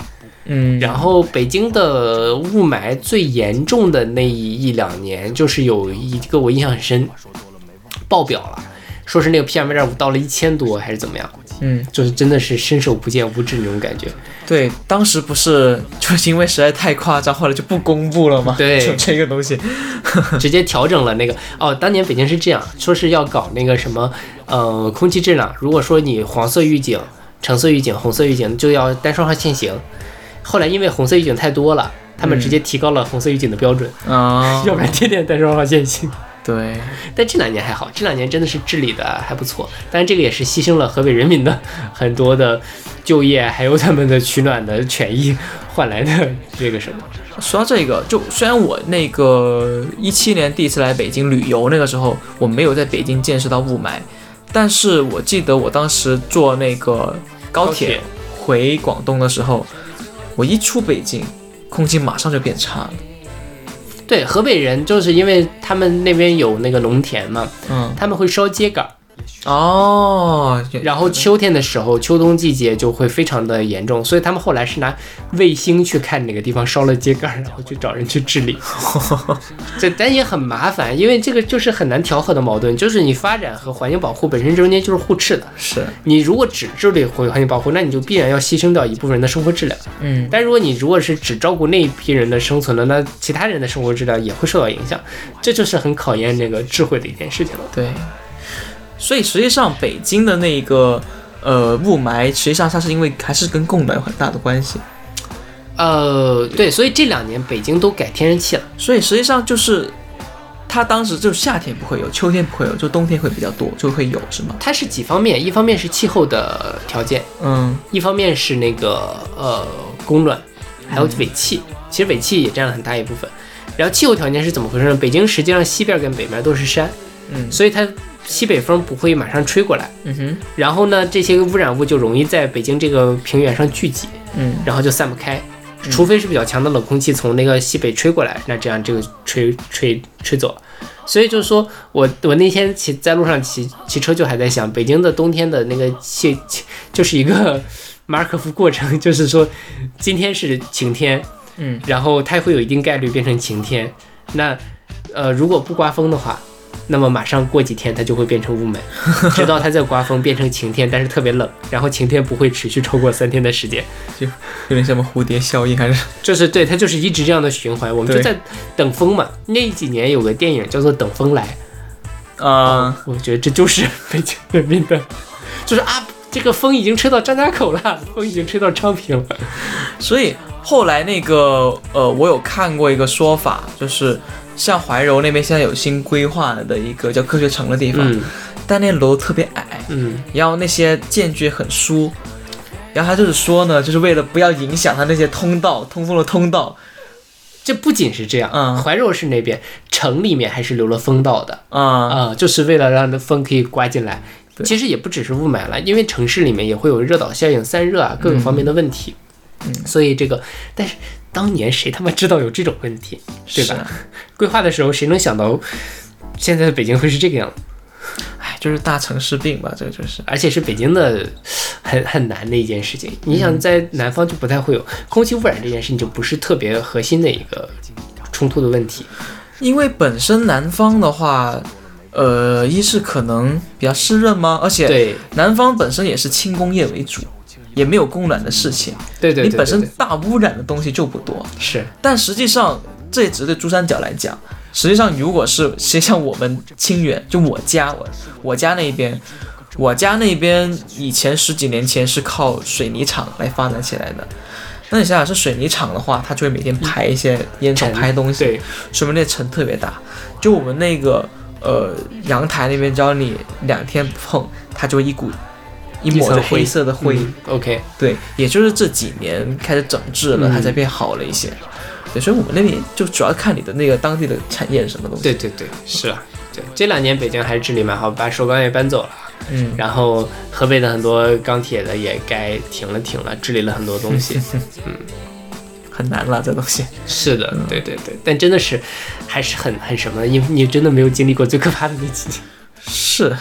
嗯，然后北京的雾霾最严重的那一两年，就是有一个我印象很深，爆表了，说是那个 PM 二点五到了一千多还是怎么样，嗯，就是真的是伸手不见五指那种感觉。对，当时不是就是因为实在太夸张，后来就不公布了吗？对就这个东西。*laughs* 直接调整了那个哦，当年北京是这样，说是要搞那个什么呃空气质量，如果说你黄色预警、橙色预警、红色预警就要单双号限行。后来因为红色预警太多了，他们直接提高了红色预警的标准，啊、*laughs* 要不然天天单双号限行。对，但这两年还好，这两年真的是治理的还不错。但是，这个也是牺牲了河北人民的很多的就业，还有他们的取暖的权益换来的这个什么。说到这个，就虽然我那个一七年第一次来北京旅游，那个时候我没有在北京见识到雾霾，但是我记得我当时坐那个高铁高铁回广东的时候，我一出北京，空气马上就变差了。对，河北人就是因为他们那边有那个农田嘛，嗯。他们会烧秸秆儿，哦，然后秋天的时候，秋冬季节就会非常的严重，所以他们后来是拿卫星去看哪个地方烧了秸秆，然后去找人去治理。*laughs* 这但也很麻烦，因为这个就是很难调和的矛盾，就是你发展和环境保护本身中间就是互斥的。是，你如果只治理环境保护，那你就必然要牺牲掉一部分人的生活质量。嗯，但如果你如果是只照顾那一批人的生存了，那其他人的生活质量也会受到影响，这就是很考验那个智慧的一件事情了。对。所以实际上北京的那个呃雾霾，实际上它是因为还是跟供暖有很大的关系。呃，对，所以这两年北京都改天然气了。所以实际上就是，它当时就夏天不会有，秋天不会有，就冬天会比较多，就会有是吗？它是几方面，一方面是气候的条件，嗯一方面是那个呃供暖，还有尾气。其实尾气也占了很大一部分。然后气候条件是怎么回事呢？北京实际上西边跟北边都是山，嗯所以它西北风不会马上吹过来。嗯哼然后呢，这些污染物就容易在北京这个平原上聚集，嗯然后就散不开。除非是比较强的冷空气从那个西北吹过来，那这样这个吹吹吹走。所以就是说我我那天骑在路上骑骑车就还在想，北京的冬天的那个气气 *laughs* 就是一个马尔可夫过程，就是说今天是晴天，嗯，然后它会有一定概率变成晴天。那呃如果不刮风的话，那么马上过几天它就会变成雾霾，*laughs* 直到它再刮风变成晴天，但是特别冷，然后晴天不会持续超过三天的时间。就有点像什么蝴蝶效应还是？就是对，它就是一直这样的循环，我们就在等风嘛。那几年有个电影叫做《等风来》，啊、我觉得这就是北京人民的，就是啊，这个风已经吹到张家口了，风已经吹到昌平了。所以后来那个呃，我有看过一个说法，就是像怀柔那边现在有新规划的一个叫科学城的地方，嗯。但那楼特别矮，嗯，然后那些间距很疏，然后他就是说呢，就是为了不要影响他那些通道通风的通道。这不仅是这样，嗯。怀柔市那边城里面还是留了风道的。啊、啊、就是为了让那风可以刮进来。其实也不只是雾霾了，因为城市里面也会有热岛效应、散热啊各个方面的问题。嗯。所以这个，但是当年谁他妈知道有这种问题，对吧？啊 *laughs* 规划的时候谁能想到现在的北京会是这个样子？哎，就是大城市病吧，这个就是。而且是北京的很很难的一件事情。你想在南方就不太会有空气污染这件事情，就不是特别核心的一个冲突的问题。因为本身南方的话，呃，一是可能比较湿润吗？而且对南方本身也是轻工业为主，也没有供暖的事情。对对对对你本身大污染的东西就不多，是但实际上这也只是对珠三角来讲。实际上，如果是像我们清远，就我家我我家那边，我家那边以前十几年前是靠水泥厂来发展起来的。那你想想，是水泥厂的话，它就会每天排一些烟囱、尘排东西，对说明那尘特别大。就我们那个呃阳台那边，只要你两天不碰，它就会一股一抹灰黑色的灰。嗯 OK，对，也就是这几年开始整治了，嗯它才变好了一些。对，所以我们那边就主要看你的那个当地的产业是什么东西。对对对，是啊，对，这两年北京还是治理蛮好，把首钢也搬走了，嗯，然后河北的很多钢铁的也该停了停了，治理了很多东西。*laughs* 嗯很难了这东西。是的，对对对，但真的是还是很很什么，因为你真的没有经历过最可怕的那几年。是，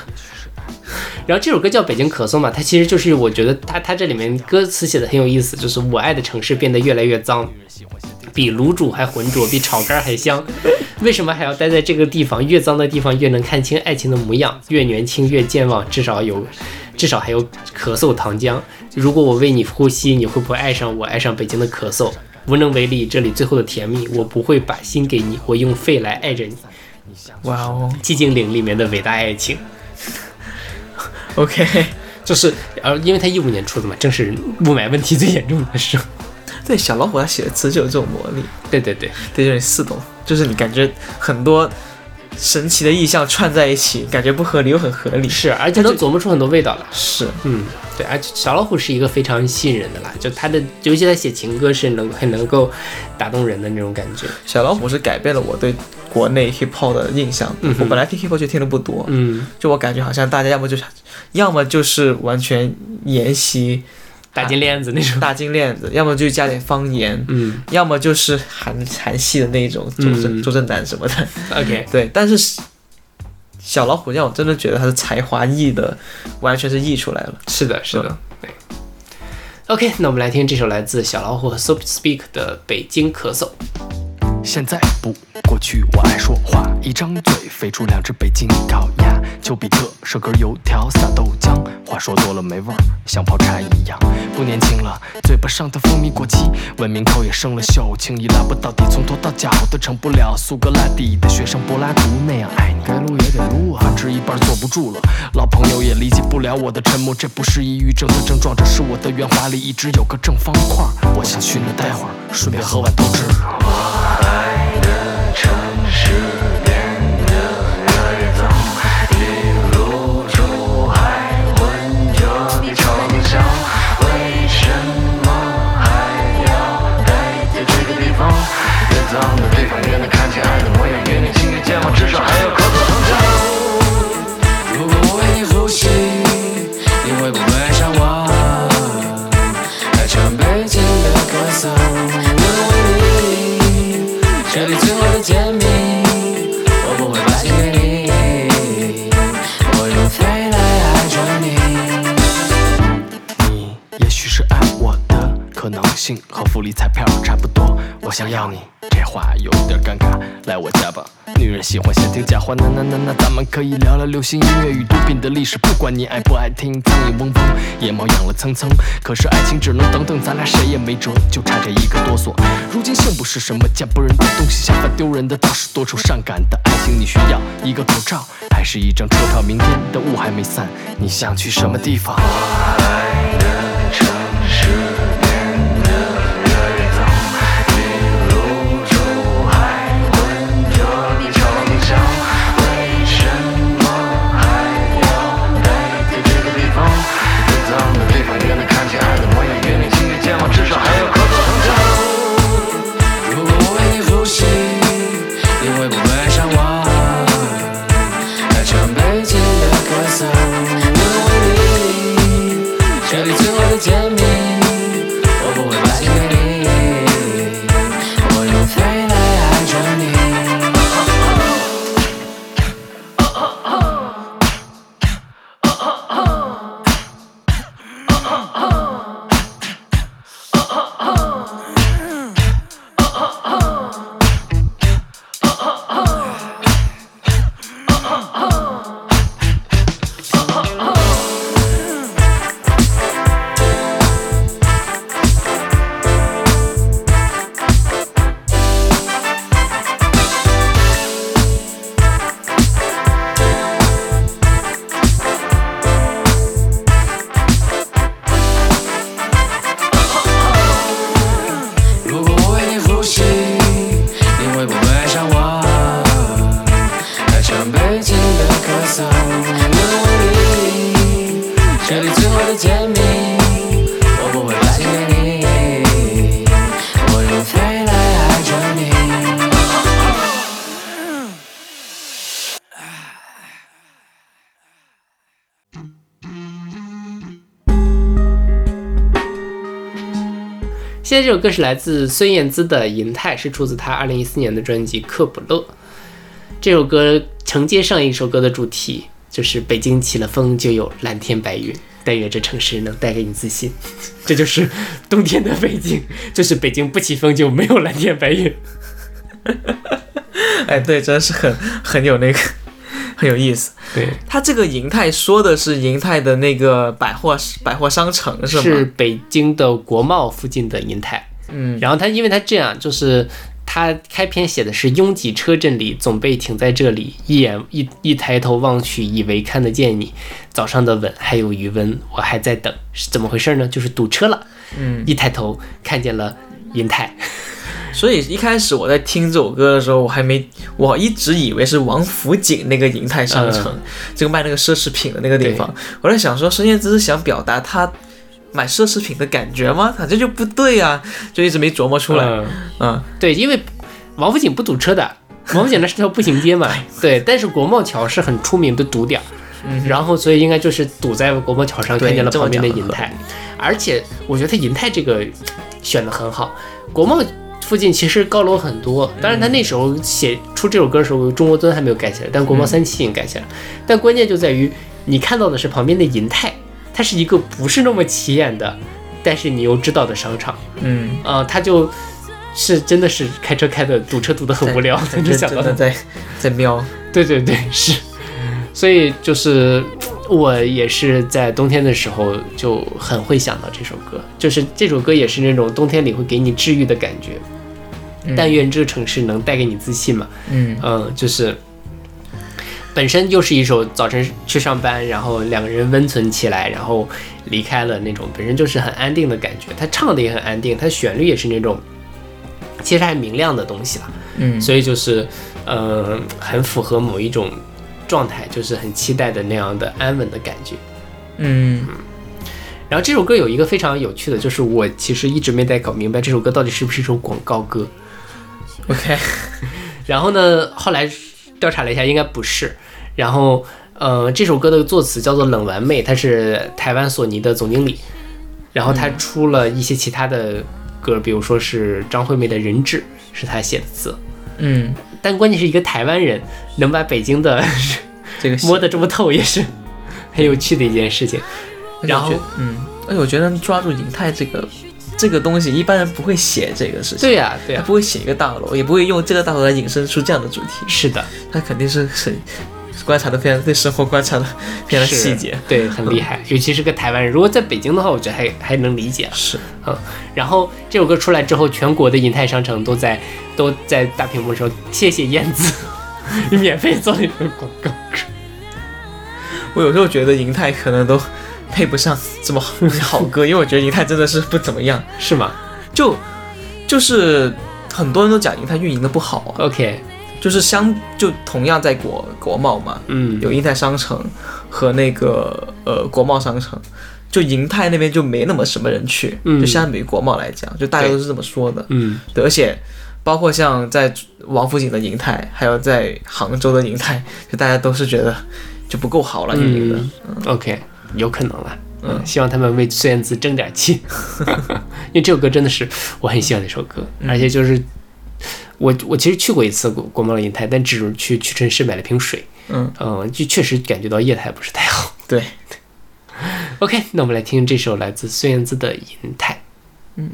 *laughs* 然后这首歌叫《北京咳嗽》嘛，它其实就是我觉得它它这里面歌词写的很有意思，就是我爱的城市变得越来越脏，比卤煮还浑浊，比炒肝还香。*laughs* 为什么还要待在这个地方？越脏的地方越能看清爱情的模样，越年轻越健忘，至少有，至少还有咳嗽糖浆。如果我为你呼吸，你会不会爱上我？爱上北京的咳嗽？无能为力，这里最后的甜蜜，我不会把心给你，我用肺来爱着你。哇哦寂静岭里面的伟大爱情。，OK，*laughs* 就是呃，因为他一五年出的嘛，正是雾霾问题最严重的时候。*laughs* 对，小老虎他写的词就有这种魔力，对对对，对，就是似懂，就是你感觉很多神奇的意象串在一起，感觉不合理又很合理。是，而且能琢磨出很多味道来。是，嗯，对，而且小老虎是一个非常吸引人的啦，就他的，尤其他写情歌是能很能够打动人的那种感觉。小老虎是改变了我对国内 hip hop 的印象。嗯我本来听 hip hop 就听的不多，嗯，就我感觉好像大家要么就是，要么就是完全沿袭大金链子那种。大金链子，要么就加点方言，嗯要么就是韩韩系的那种周震、嗯周震南什么的。，OK，对，但是小老虎让我真的觉得他的才华溢的，完全是溢出来了。是的，是的，对。OK，那我们来听这首来自小老虎和 So Speak 的《北京咳嗽》。现在不过去，我爱说话，一张嘴飞出两只北京烤鸭。丘比特射根油条撒豆浆，话说多了没味儿，像泡茶一样。不年轻了，嘴巴上的蜂蜜过期，文明口也生了锈，轻易拉不到底，从头到脚都成不了苏格拉底的学生柏拉图那样爱你。该撸也得撸啊，反正一半坐不住了。老朋友也理解不了我的沉默，这不是抑郁症的症状，这是我的圆滑里一直有个正方块。我想去那待会儿，顺便喝碗豆汁爱的城市变得越来越脏，一路出海，混着你嘲笑。为什么还要待在这个地方？越脏的地方越能看清。爱的模样越年轻越健忘，至少还有个。里可能性和福利彩票差不多。我想要你，这话有点尴尬，来我家吧。女人喜欢先听假话，那那那那，咱们可以聊聊流行音乐与毒品的历史。不管你爱不爱听，苍蝇嗡嗡，野猫养了蹭蹭。可是爱情只能等等，咱俩谁也没辙，就差这一个哆嗦。如今幸不是什么见不人的东西，相反丢人的倒是多愁善感的爱情。你需要一个口罩，还是一张车票？明天的雾还没散，你想去什么地方？如这首歌是来自孙燕姿的《银泰》，是出自她二零一四年的专辑《克卜勒》。这首歌承接上一首歌的主题，就是北京起了风就有蓝天白云，但愿这城市能带给你自信。*laughs* 这就是冬天的北京，就是北京不起风就没有蓝天白云。*laughs* 哎，对，真的是很很有那个很有意思。对，他这个银泰说的是银泰的那个百货百货商城是吗？是北京的国贸附近的银泰。嗯，然后他因为他这样，就是他开篇写的是拥挤车阵里，总被停在这里，一眼一一抬头望去，以为看得见你。早上的吻还有余温，我还在等，是怎么回事呢？就是堵车了。嗯，一抬头看见了银泰，所以一开始我在听这首歌的时候，我还没，我一直以为是王府井那个银泰商城，这个卖那个奢侈品的那个地方。我在想说，孙燕姿是想表达她买奢侈品的感觉吗？反正就不对呀、就一直没琢磨出来。嗯嗯，对，因为王府井不堵车的，*laughs* 王府井那是条步行街嘛。对，但是国贸桥是很出名的堵点儿。然后，所以应该就是堵在国贸桥上，看见了旁边的银泰，而且我觉得银泰这个选的很好。国贸附近其实高楼很多。当然，他那时候写出这首歌的时候，中国尊还没有盖起来，但国贸三期已经盖起来了。但关键就在于你看到的是旁边的银泰，它是一个不是那么起眼的，但是你又知道的商场。嗯，啊、它就是真的是开车开的堵车堵得很无聊，在 *laughs* 就想到在在瞄，对对对，是，所以就是我也是在冬天的时候就很会想到这首歌，就是这首歌也是那种冬天里会给你治愈的感觉。但愿这个城市能带给你自信嘛，嗯嗯，就是本身就是一首早晨去上班，然后两个人温存起来，然后离开了那种本身就是很安定的感觉。他唱的也很安定，他旋律也是那种其实还明亮的东西啦。嗯，所以就是，呃，很符合某一种状态，就是很期待的那样的安稳的感觉。嗯然后这首歌有一个非常有趣的，就是我其实一直没太搞明白这首歌到底是不是一首广告歌。，OK，*laughs* 然后呢，后来调查了一下，应该不是。然后，呃，这首歌的作词叫做冷完美，他是台湾索尼的总经理。然后他出了一些其他的歌，比如说是张惠妹的《人质》，是他写的词。嗯，但关键是一个台湾人能把北京的 *laughs* 这个摸得这么透，也是很有趣的一件事情。然后嗯，而且我觉得抓住银泰这个这个东西，一般人不会写这个事情，对呀、对呀、他不会写一个大楼，也不会用这个大楼来引申出这样的主题，是的，他肯定是很观察的非常对生活观察的非常是细节，对，很厉害，尤其是个台湾人。如果在北京的话，我觉得还还能理解。是，嗯，然后这首歌出来之后，全国的银泰商城都在都在大屏幕上谢谢燕子，你 *laughs* 免费做了一首广告。*laughs* 我有时候觉得银泰可能都配不上这么好好歌，*laughs* 因为我觉得银泰真的是不怎么样，是吗？就就是很多人都讲银泰运营的不好，？OK，就是相就同样在国国贸嘛，嗯，有银泰商城和那个呃国贸商城，就银泰那边就没那么什么人去，嗯。就相比于国贸来讲，就大家都是这么说的。嗯。对，而且包括像在王府井的银泰，还有在杭州的银泰，就大家都是觉得就不够好了运营的。嗯，OK，有可能了。嗯，希望他们为孙燕姿争点气，*laughs* 因为这首歌真的是我很喜欢的一首歌，而且就是我我其实去过一次国国贸的银泰，但只是去屈臣氏买了瓶水，嗯。嗯，就确实感觉到业态不是太好。对，*laughs* OK，那我们来听这首来自孙燕姿的《银泰》。拥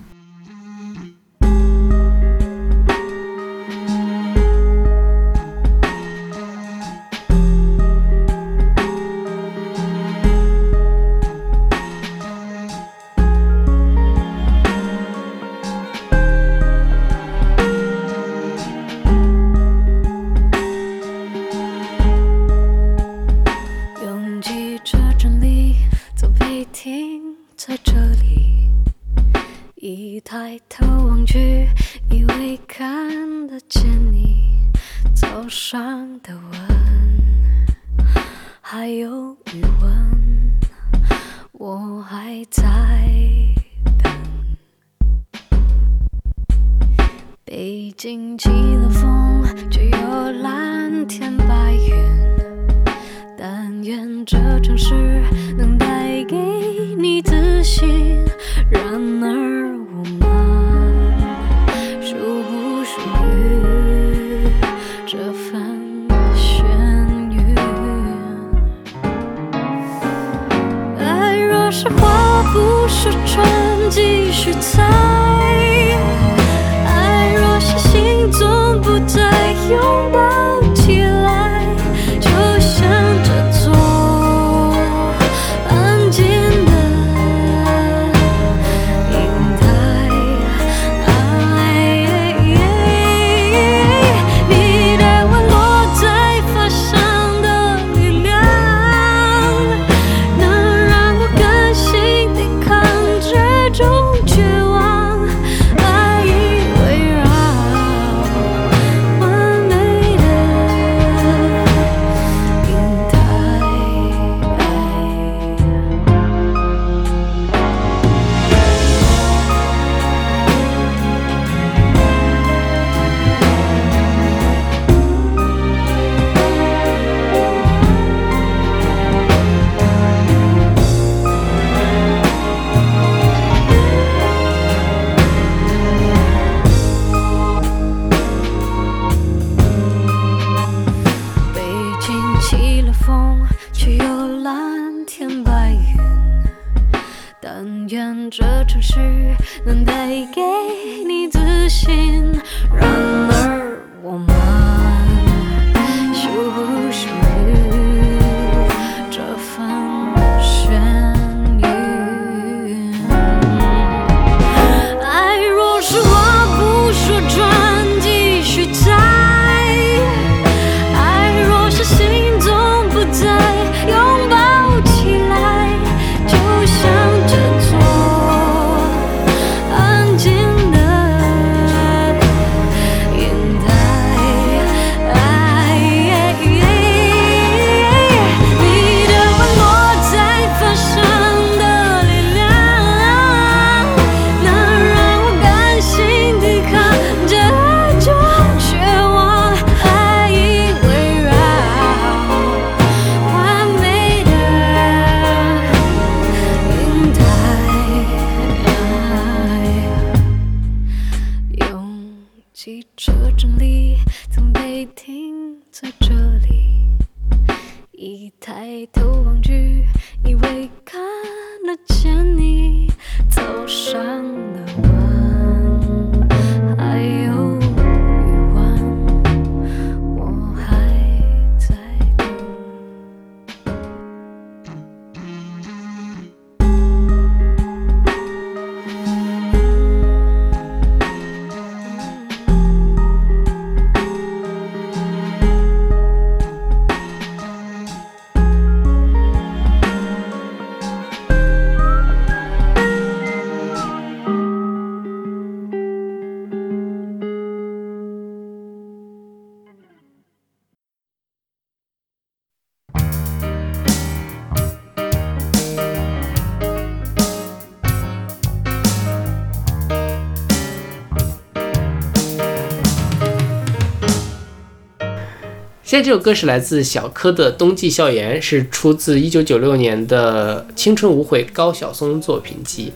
现在这首歌是来自小柯的《冬季校园》，是出自1996年的《青春无悔》高晓松作品集。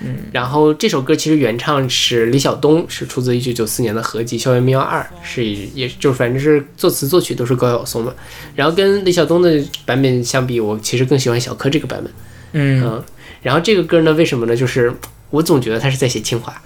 嗯，然后这首歌其实原唱是李晓东，是出自1994年的合集《校园民谣二》，是也就是反正是作词作曲都是高晓松嘛。然后跟李晓东的版本相比，我其实更喜欢小柯这个版本。嗯，嗯，然后这个歌呢，为什么呢？就是我总觉得他是在写清华，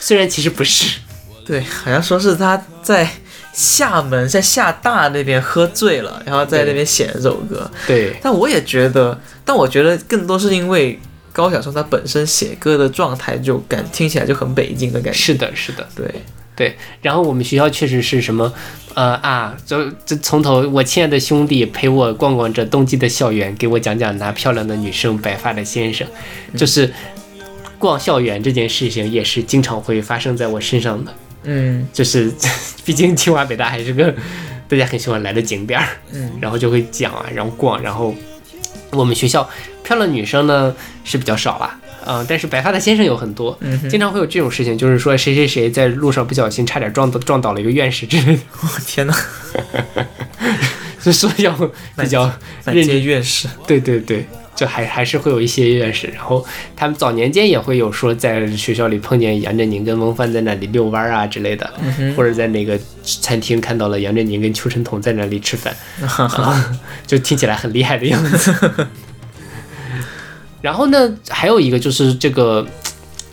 虽然其实不是。对，好像说是他在厦门，在厦大那边喝醉了，然后在那边写的这首歌。对，但我也觉得，但我觉得更多是因为高晓松他本身写歌的状态就感听起来就很北京的感觉。是的，是的。对，对，然后我们学校确实是什么，呃啊，就这从头，我亲爱的兄弟陪我逛逛这冬季的校园，给我讲讲那漂亮的女生、白发的先生，就是逛校园这件事情也是经常会发生在我身上的，嗯就是毕竟清华北大还是个大家很喜欢来的景点儿，嗯。*laughs* 然后就会讲啊，然后逛，然后我们学校漂亮女生呢是比较少啦，嗯、但是白发的先生有很多，嗯，经常会有这种事情，就是说谁谁谁在路上不小心差点撞到撞倒了一个院士之类的，我天哪，*laughs* 就说要比较认真，院士。对对对，就还还是会有一些院士，然后他们早年间也会有说在学校里碰见杨振宁跟翁帆在那里遛弯啊之类的，或者在那个餐厅看到了杨振宁跟邱晨彤在那里吃饭，啊，*laughs* 就听起来很厉害的样子。*laughs* 然后呢，还有一个就是这个，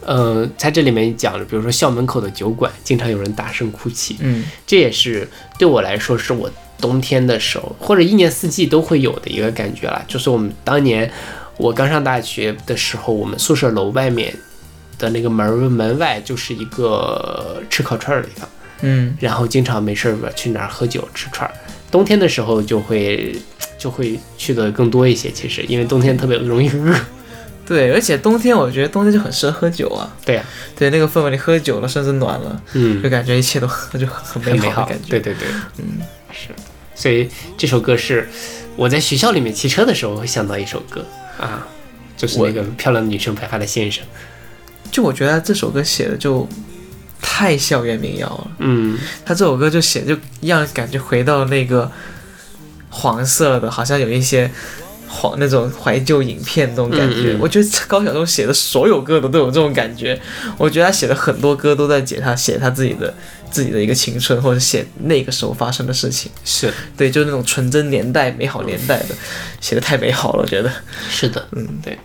呃，在这里面讲了，比如说校门口的酒馆，经常有人大声哭泣，嗯。这也是对我来说是我冬天的时候，或者一年四季都会有的一个感觉了。就是我们当年我刚上大学的时候，我们宿舍楼外面的那个门儿门外就是一个吃烤串儿的地方，嗯然后经常没事儿吧去哪儿喝酒吃串儿。冬天的时候就会就会去的更多一些，其实因为冬天特别容易饿。对，而且冬天我觉得冬天就很适合喝酒啊。对呀、对，那个氛围里喝酒了，甚至暖了，嗯就，感觉一切都 *laughs* 就很很美好美好的感觉。对对对，嗯，是。所以这首歌是我在学校里面骑车的时候会想到一首歌啊，就是那个漂亮的女生白发的先生。就我觉得这首歌写的就太校园民谣了。嗯，他这首歌就写就让人感觉回到那个黄色的，好像有一些黄那种怀旧影片那种感觉。嗯嗯我觉得高晓松写的所有歌都都有这种感觉。我觉得他写的很多歌都在解他写他自己的自己的一个青春，或者写那个时候发生的事情。是对，就是那种纯真年代、美好年代的，写的太美好了，我觉得。是的，嗯，对。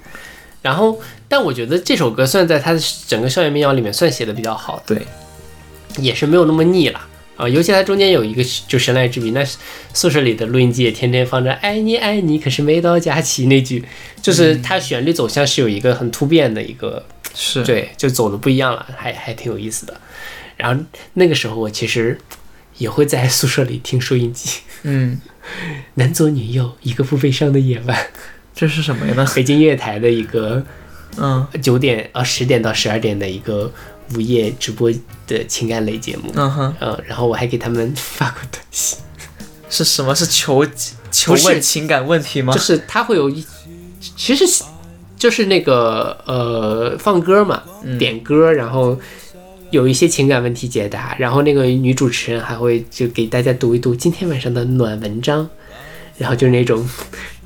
然后，但我觉得这首歌算在他的整个校园民谣里面算写的比较好的，对，也是没有那么腻了啊。尤其它中间有一个就神来之笔，那宿舍里的录音机也天天放着“爱你爱你”，可是没到假期那句，就是它旋律走向是有一个很突变的一个，是，对，就走的不一样了，还还挺有意思的。然后那个时候我其实也会在宿舍里听收音机，嗯，男左女右，一个不悲伤的夜晚，这是什么呀？呢？北京乐台的一个嗯九点啊十点到十二点的一个午夜直播的情感类节目。嗯哼，嗯，然后我还给他们发过短信，是什么？是求求问情感问题吗？就是他会有一，其实就是那个呃放歌嘛，点歌，然后有一些情感问题解答，然后那个女主持人还会就给大家读一读今天晚上的暖文章，然后就是那种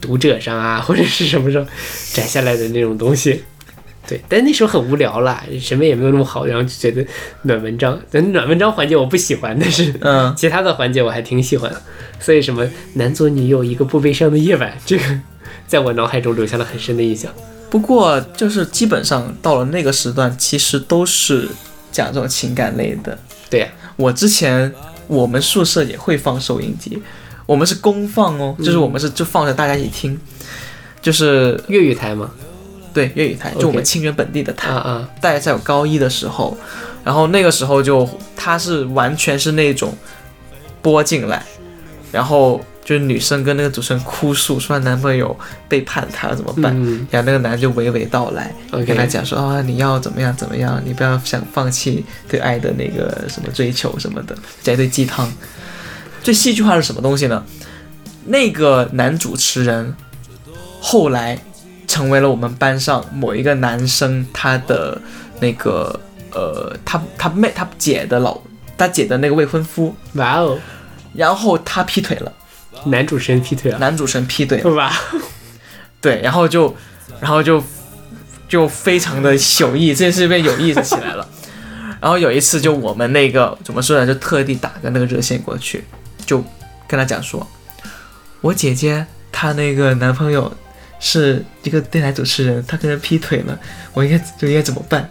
读者上啊或者是什么上摘下来的那种东西。*laughs* 对，但那时候很无聊啦，什么也没有那么好，然后就觉得暖文章，但暖文章环节我不喜欢，但是嗯其他的环节我还挺喜欢，所以什么男左女右一个不悲伤的夜晚，这个在我脑海中留下了很深的印象。不过就是基本上到了那个时段，其实都是讲这种情感类的。对呀、我之前我们宿舍也会放收音机，我们是公放哦，就是我们是就放着大家一起听，就是粤语台吗？对粤语台，就我们清远本地的台。啊啊，大概在我高一的时候，然后那个时候就它是完全是那种播进来，然后就是女生跟那个主持人哭诉说她男朋友背叛她了怎么办，嗯。然后那个男的就娓娓道来跟他讲说啊你要怎么样怎么样，你不要想放弃对爱的那个什么追求什么的，讲一堆鸡汤。最戏剧化是什么东西呢？那个男主持人后来成为了我们班上某一个男生他的那个呃，他他妹他姐的老他姐的那个未婚夫，哇哦，然后他劈腿了，男主持人劈腿了，男主持人劈腿了，吧，*laughs* 对，然后就然后就就非常的有意，这件事变有意思起来了。*laughs* 然后有一次，就我们那个怎么说呢，就特地打个那个热线过去，就跟他讲说，我姐姐她那个男朋友是一个电台主持人，他跟人劈腿了，我应该就应该怎么办？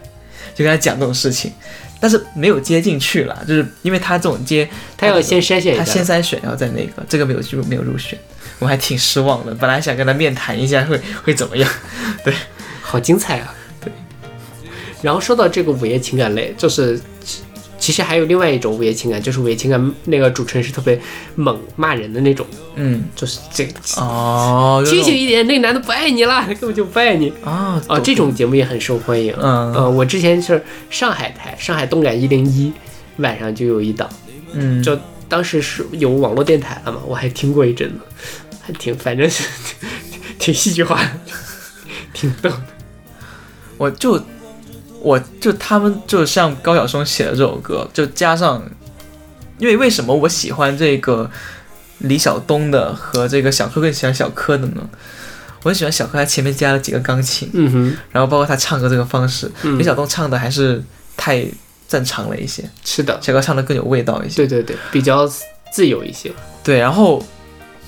就跟他讲这种事情，但是没有接进去了，就是因为他这种接，他要先筛选他先筛选，然后再那个，这个没有入没有入选，我还挺失望的。本来想跟他面谈一下会会怎么样，*laughs* 对好精彩啊！对。然后说到这个午夜情感类，就是其其实还有另外一种午夜情感，就是午夜情感那个主持人是特别猛骂人的那种，嗯，就是这个哦，*laughs* 清醒一点，那个男的不爱你了，根本就不爱你。啊啊！这种节目也很受欢迎。嗯。呃，我之前是上海台，上海动感一零一晚上就有一档，嗯，就当时是有网络电台了嘛，我还听过一阵子，还挺反正是 *laughs* 挺戏剧化的，*laughs* 挺逗的。我就我就他们就像高晓松写的这首歌，就加上，因为为什么我喜欢这个李晓东的和这个小柯更喜欢小柯的呢？我很喜欢小柯，他前面加了几个钢琴，嗯哼，然后包括他唱歌这个方式，嗯李晓东唱的还是太正常了一些，是的，小柯唱的更有味道一些。对对对，比较自由一些。对，然后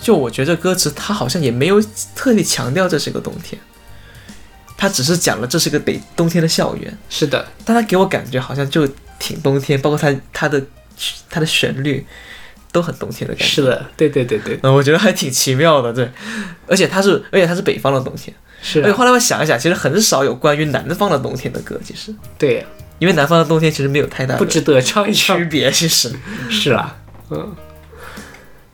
就我觉得歌词他好像也没有特地强调这是个冬天，他只是讲了这是个北冬天的校园，是的，但他给我感觉好像就挺冬天，包括他他的他的旋律都很冬天的感觉。是的，对对对对，嗯，我觉得还挺奇妙的，对，而且他是，而且他是北方的冬天，是的，而且后来我想一想，其实很少有关于南方的冬天的歌，其实，对，因为南方的冬天其实没有太大不值得唱区。别，其实，*laughs* 是啦，嗯。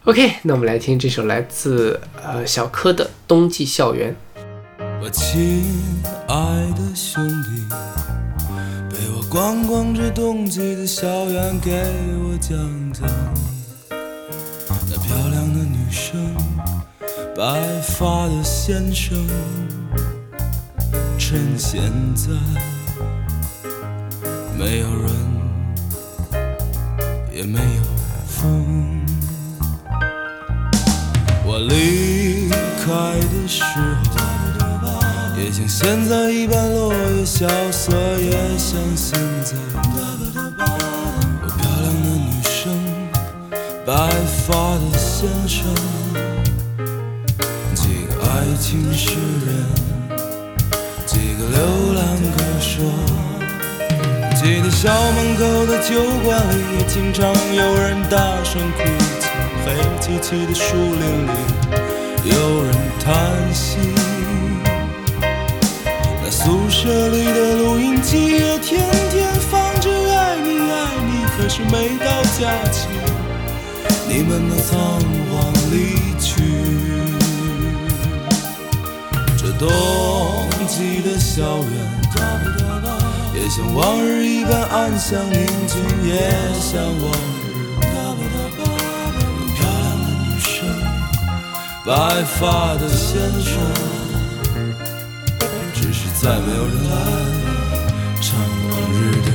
OK，那我们来听这首来自呃小柯的《冬季校园》。我亲爱的兄弟，陪我逛逛这冬季的校园，给我讲讲那漂亮的女生，白发的先生。趁现在没有人，也没有风。我离开的时候，也像现在一般落叶萧瑟，也像现在。我漂亮的女生，白发的先生，几个爱情诗人，几个流浪歌手。记得校门口的酒馆里，也经常有人大声哭泣；黑漆漆的树林里，有人叹息。宿舍里的录音机也天天放着“爱你爱你”，可是每到假期，你们都仓皇离去。这冬季的校园。也像往日一般安详宁静，也像往日漂亮的女生，白发的先生，再没有人来唱往日的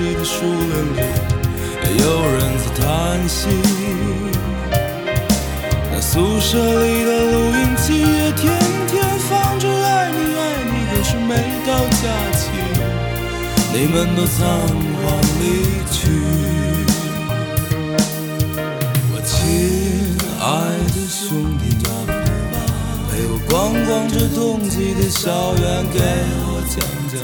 漆漆的树林里，有人在叹息。那宿舍里的录音机也天天放着“爱你爱你”，可是每到假期，你们都仓皇离去。我亲爱的兄弟。陪我逛逛这冬季的校园，给我讲讲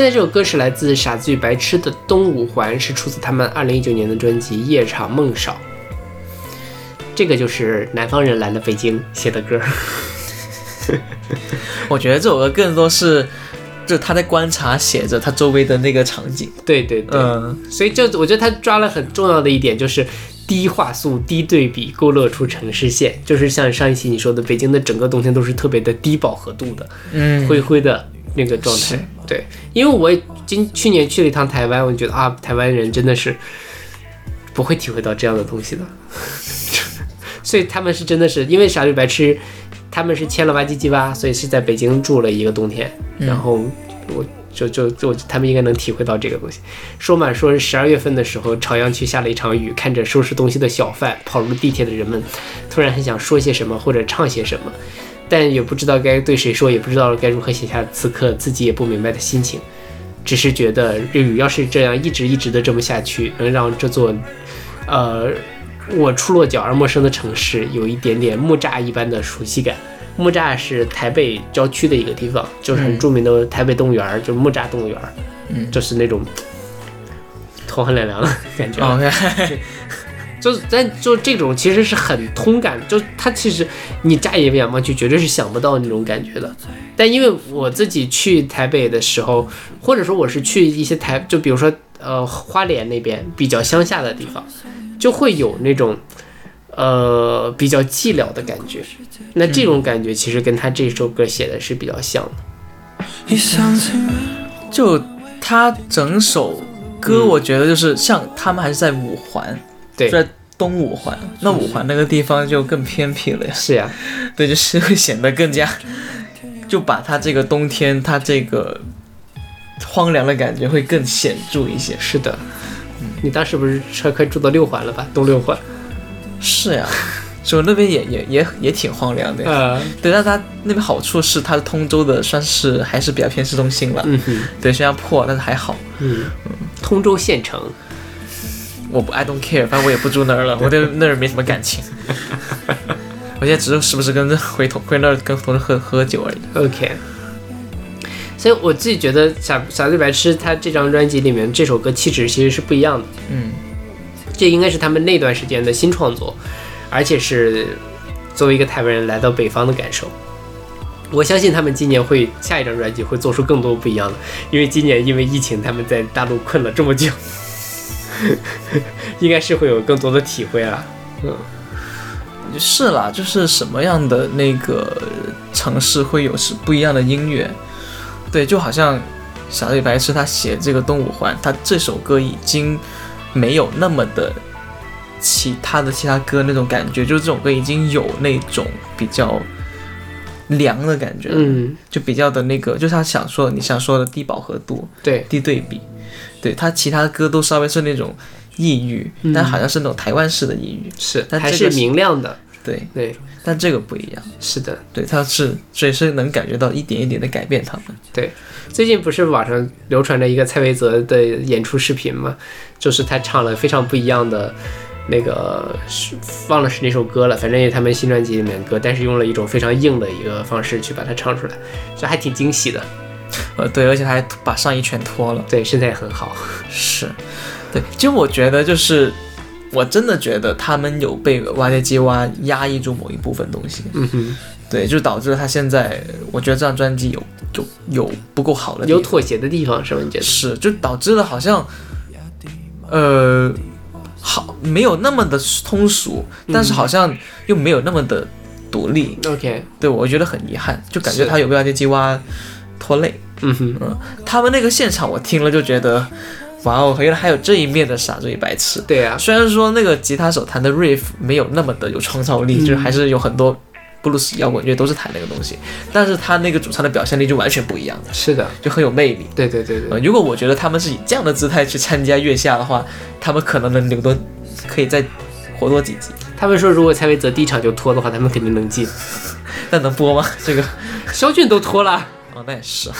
现在这首歌是来自傻子与白痴的《东五环》，是出自他们二零一九年的专辑《夜场梦少》。这个就是南方人来了北京写的歌。*laughs* 我觉得这首歌更多是，就是他在观察写着他周围的那个场景。对对对，嗯，所以就我觉得他抓了很重要的一点，就是低画素、低对比，勾勒出城市线。就是像上一期你说的，北京的整个冬天都是特别的低饱和度的，嗯灰灰的那个状态是。对，因为我今去年去了一趟台湾，我觉得啊，台湾人真的是不会体会到这样的东西的。*laughs* 所以他们是真的是因为傻绿白痴，他们是签了哇唧唧吧，所以是在北京住了一个冬天，然后我就就就他们应该能体会到这个东西。说嘛，说是十二月份的时候，朝阳区下了一场雨，看着收拾东西的小贩，跑入地铁的人们，突然很想说些什么或者唱些什么，但也不知道该对谁说，也不知道该如何写下此刻自己也不明白的心情，只是觉得日语要是这样一直一直的这么下去，能让这座，呃。我初落脚而陌生的城市，有一点点木栅一般的熟悉感。木栅是台北郊区的一个地方，就是很著名的台北动物园儿，就是木栅动物园就是那种 *tsk* 头很凉凉的感觉。OK，*laughs* 就是但就这种其实是很通感，就它其实你乍一眼望去绝对是想不到那种感觉的。但因为我自己去台北的时候，或者说我是去一些台，就比如说呃花莲那边比较乡下的地方，就会有那种呃比较寂寥的感觉。那这种感觉其实跟他这首歌写的是比较像的。就他整首歌，我觉得就是像他们还是在五环，对在东五环，那五环那个地方就更偏僻了呀。是呀，*laughs* 对，就是会显得更加，就把它这个冬天它这个荒凉的感觉会更显著一些。是的。你当时不是车快住到六环了吧？东六环。是呀，首尔那边也也也也挺荒凉的。呃，对，但它那边好处是它是通州的，算是还是比较偏市中心了。对，虽然破，但是还好。嗯，通州县城，我不 I don't care，反正我也不住那儿了，我对那儿没什么感情。我现在只是时不时跟着回同回那儿跟同事喝喝酒而已。OK，所以我自己觉得傻傻最白痴他这张专辑里面这首歌气质其实是不一样的，嗯，这应该是他们那段时间的新创作，而且是作为一个台湾人来到北方的感受。我相信他们今年会下一张专辑会做出更多不一样的，因为今年因为疫情他们在大陆困了这么久，*laughs* 应该是会有更多的体会啊。嗯，是啦，就是什么样的那个城市会有是不一样的音乐。对，就好像小李白痴他写这个《东五环》，他这首歌已经没有那么的其他的其他歌那种感觉，就是这首歌已经有那种比较凉的感觉了，嗯，就比较的那个，就是他想说你想说的低饱和度、对，低对比。对他其他歌都稍微是那种抑郁，嗯但好像是那种台湾式的抑郁。是但这个是明亮的，对，对，但这个不一样。是的。对，他是所以是能感觉到一点一点的改变他们。对最近不是网上流传着一个蔡维泽的演出视频吗？就是他唱了非常不一样的那个，是忘了是哪首歌了，反正也是他们新专辑里面的歌，但是用了一种非常硬的一个方式去把它唱出来，这还挺惊喜的。呃，对，而且他还把上衣全脱了。对，身材也很好。是，对，其实我觉得就是，我真的觉得他们有被挖掘机挖压抑住某一部分东西。嗯哼，对，就导致了他现在，我觉得这张专辑有有有不够好的地方，有妥协的地方是吗？你觉得？是，就导致了好像，呃，好没有那么的通俗，但是好像又没有那么的独立。OK，对我觉得很遗憾，就感觉他有被挖掘机挖拖累。嗯哼，嗯他们那个现场我听了就觉得，哇哦，原来还有这一面的傻子与白痴。对啊，虽然说那个吉他手弹的 riff 没有那么的有创造力，嗯就是还是有很多布鲁斯摇滚乐都是弹那个东西，但是他那个主唱的表现力就完全不一样，是的，就很有魅力。对对对对呃，如果我觉得他们是以这样的姿态去参加月下的话，他们可能能留多，可以再活多几集。他们说如果蔡维泽第一场就脱的话，他们肯定能进。*laughs* 那能播吗？这个肖俊都脱了。哦，那也是。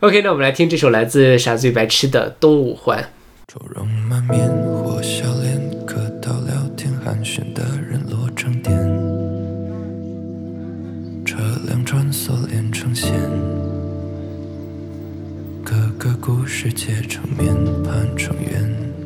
OK，那我们来听这首来自傻子与白痴的《东五环》。愁容满面或笑脸，客套聊天寒暄的人落成点，车辆穿梭连成线，各个故事结成面盘成圆。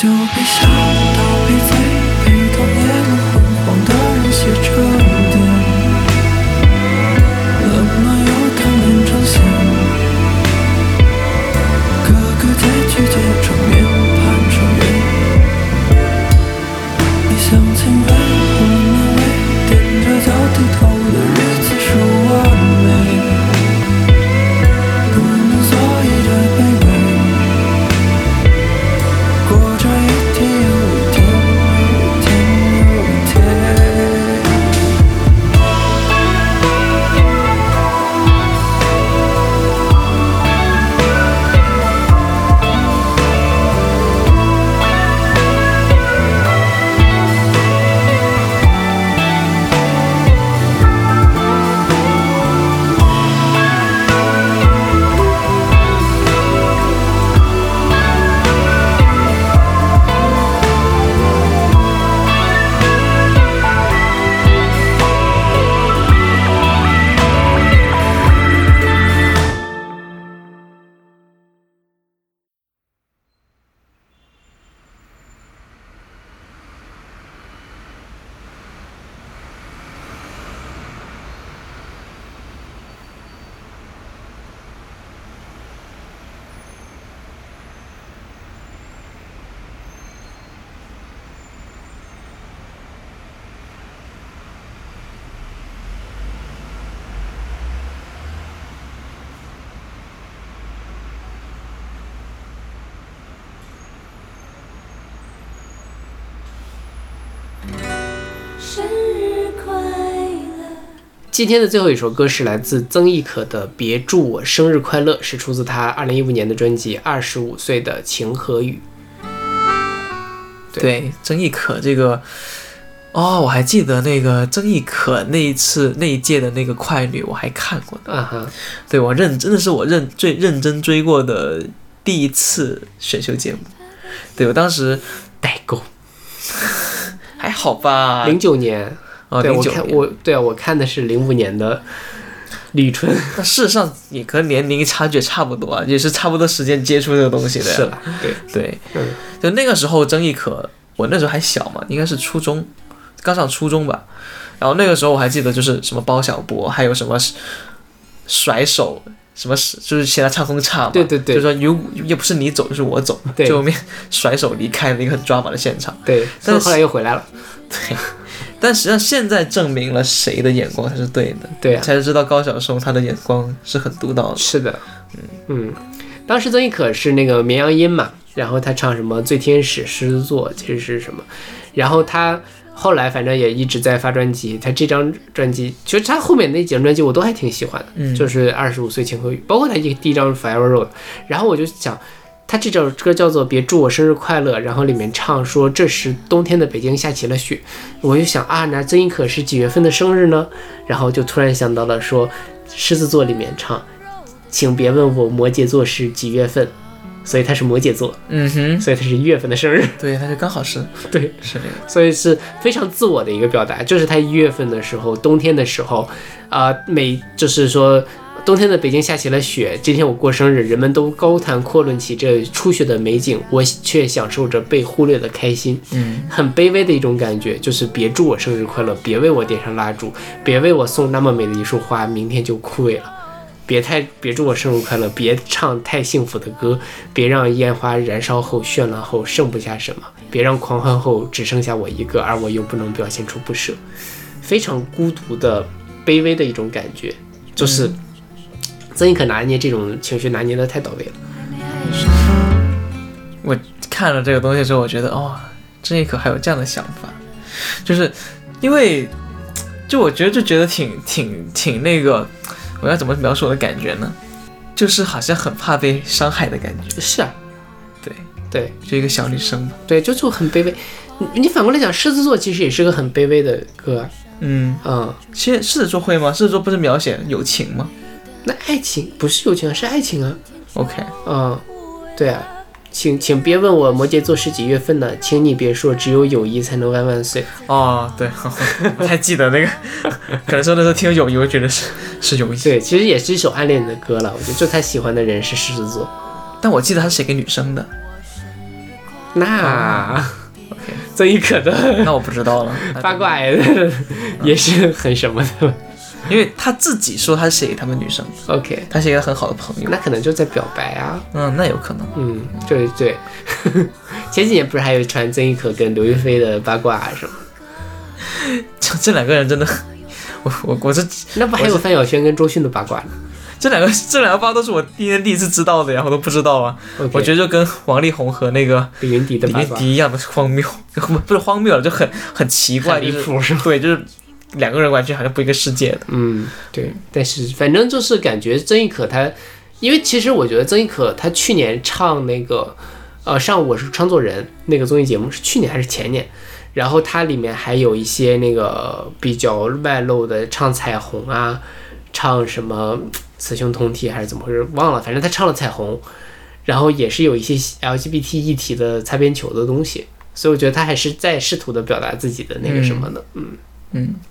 就别想逃避今天的最后一首歌是来自曾轶可的《别祝我生日快乐》，是出自她二零一五年的专辑《二十五岁的情和雨。对。对，曾轶可这个，哦，我还记得那个曾轶可那一次那一届的那个快女，我还看过》。啊哈，对我认真的是我认最认真追过的第一次选秀节目。对我当时代购，*laughs* 还好吧，零九年，哦，对。我看我对啊，我看的是零五年的李春，*laughs* 那事实上也和年龄差距也差不多啊，也是差不多时间接触这个东西的。是了，对，*laughs* 对，嗯就那个时候曾轶可，我那时候还小嘛，应该是初中，刚上初中吧。然后那个时候我还记得就是什么包小柏，还有什么甩手，什么就是现在唱风差嘛，对对对就说如也不是你走就是我走，对最后面 *laughs* 甩手离开了一个很抓马的现场。对，但是后来又回来了，对，但实际上现在证明了谁的眼光才是对的，对啊，才是知道高晓松他的眼光是很独到的。是的，嗯。嗯，当时曾轶可是那个绵羊音嘛，然后他唱什么《醉天使》《狮子座》，其实是什么，然后他后来反正也一直在发专辑，他这张专辑其实他后面那几张专辑我都还挺喜欢的，嗯。就是二十五岁情和雨，包括他一第一张 Forever Road，然后我就想。他这首歌叫做《别祝我生日快乐》，然后里面唱说这时冬天的北京下起了雪，我就想啊，那曾轶可是几月份的生日呢？然后就突然想到了说，狮子座里面唱，请别问我摩羯座是几月份，所以他是摩羯座，嗯哼，所以他是一月份的生日，对，他就刚好是。*laughs* 对，是这个，所以是非常自我的一个表达，就是他一月份的时候，冬天的时候，啊、每就是说。冬天的北京下起了雪，今天我过生日，人们都高谈阔论起这初雪的美景，我却享受着被忽略的开心。嗯，很卑微的一种感觉，就是别祝我生日快乐，别为我点上蜡烛，别为我送那么美的一束花，明天就枯萎了。别太别祝我生日快乐，别唱太幸福的歌，别让烟花燃烧后绚烂后剩不下什么，别让狂欢后只剩下我一个，而我又不能表现出不舍，非常孤独的卑微的一种感觉，就是曾轶可拿捏这种情绪拿捏的太到位了。我看了这个东西之后，我觉得哦，曾轶可还有这样的想法，就是因为就我觉得就觉得挺挺挺那个，我要怎么描述我的感觉呢？就是好像很怕被伤害的感觉，是啊，对，对就一个小女生嘛，对，就就很卑微。你你反过来讲，狮子座其实也是个很卑微的歌啊。嗯，嗯，其实狮子座会吗？狮子座不是描写友情吗那爱情不是友情啊，是爱情啊。？OK，嗯，对啊，请请别问我摩羯座是几月份的，请你别说只有友谊才能万万岁。哦，对，*laughs* 我还记得那个，*laughs* 可能说的时候听友谊，我觉得是是友谊，对，其实也是一首暗恋的歌了。我觉得就他喜欢的人是狮子座。但我记得他是写给女生的，那 OK，曾轶可的那我不知道了。*laughs* 八卦也是很什么的。因为他自己说他是写给他们女生，OK，他是一个很好的朋友。那可能就在表白啊。嗯，那有可能。嗯，对对。*laughs* 前几年不是还有传曾轶可跟刘亦菲的八卦啊什么？这这两个人真的，我我我这 *laughs* 那不还有范晓萱跟周迅的八卦呢这两个这两个八卦都是我第一天第一次知道的呀，我都不知道啊。我觉得就跟王力宏和那个李云迪的李云迪一样的荒谬，不 *laughs* 不是荒谬了，就很很奇怪，很离就是谱是吗？对，就是两个人完全好像不一个世界的。嗯，对，但是反正就是感觉曾轶可她，因为其实我觉得曾轶可她去年唱那个，呃，上我是创作人那个综艺节目是去年还是前年，然后它里面还有一些那个比较外露的唱彩虹啊，唱什么雌雄同体还是怎么回事忘了，反正她唱了彩虹，然后也是有一些 LGBT 议题的擦边球的东西，所以我觉得她还是在试图的表达自己的那个什么的，嗯。嗯，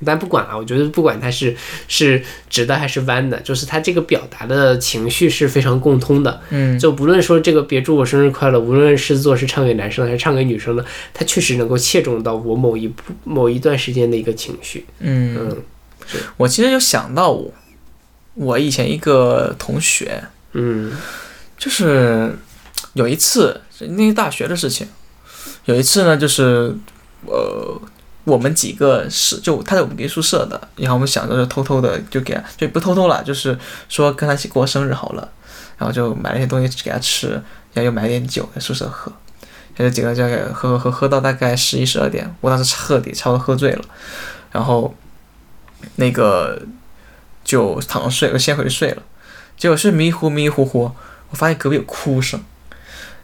但不管了，我觉得不管它是是直的还是弯的，就是它这个表达的情绪是非常共通的。嗯，就不论说这个别祝我生日快乐，无论是作是唱给男生的还是唱给女生的，它确实能够切中到我某一部某一段时间的一个情绪。嗯，嗯我其实有想到我我以前一个同学，嗯。就是有一次那是大学的事情，有一次呢，就是呃，我们几个是就他在我们隔壁宿舍的，然后我们想着就偷偷的就给他，就不偷偷了，就是说跟他一起过生日好了，然后就买了一些东西给他吃，然后又买点酒在宿舍喝，然后几个就给喝喝喝喝到大概十一十二点，我当时彻底差不多喝醉了，然后那个就躺着睡，我先回去睡了，结果睡迷糊迷糊糊。我发现隔壁有哭声，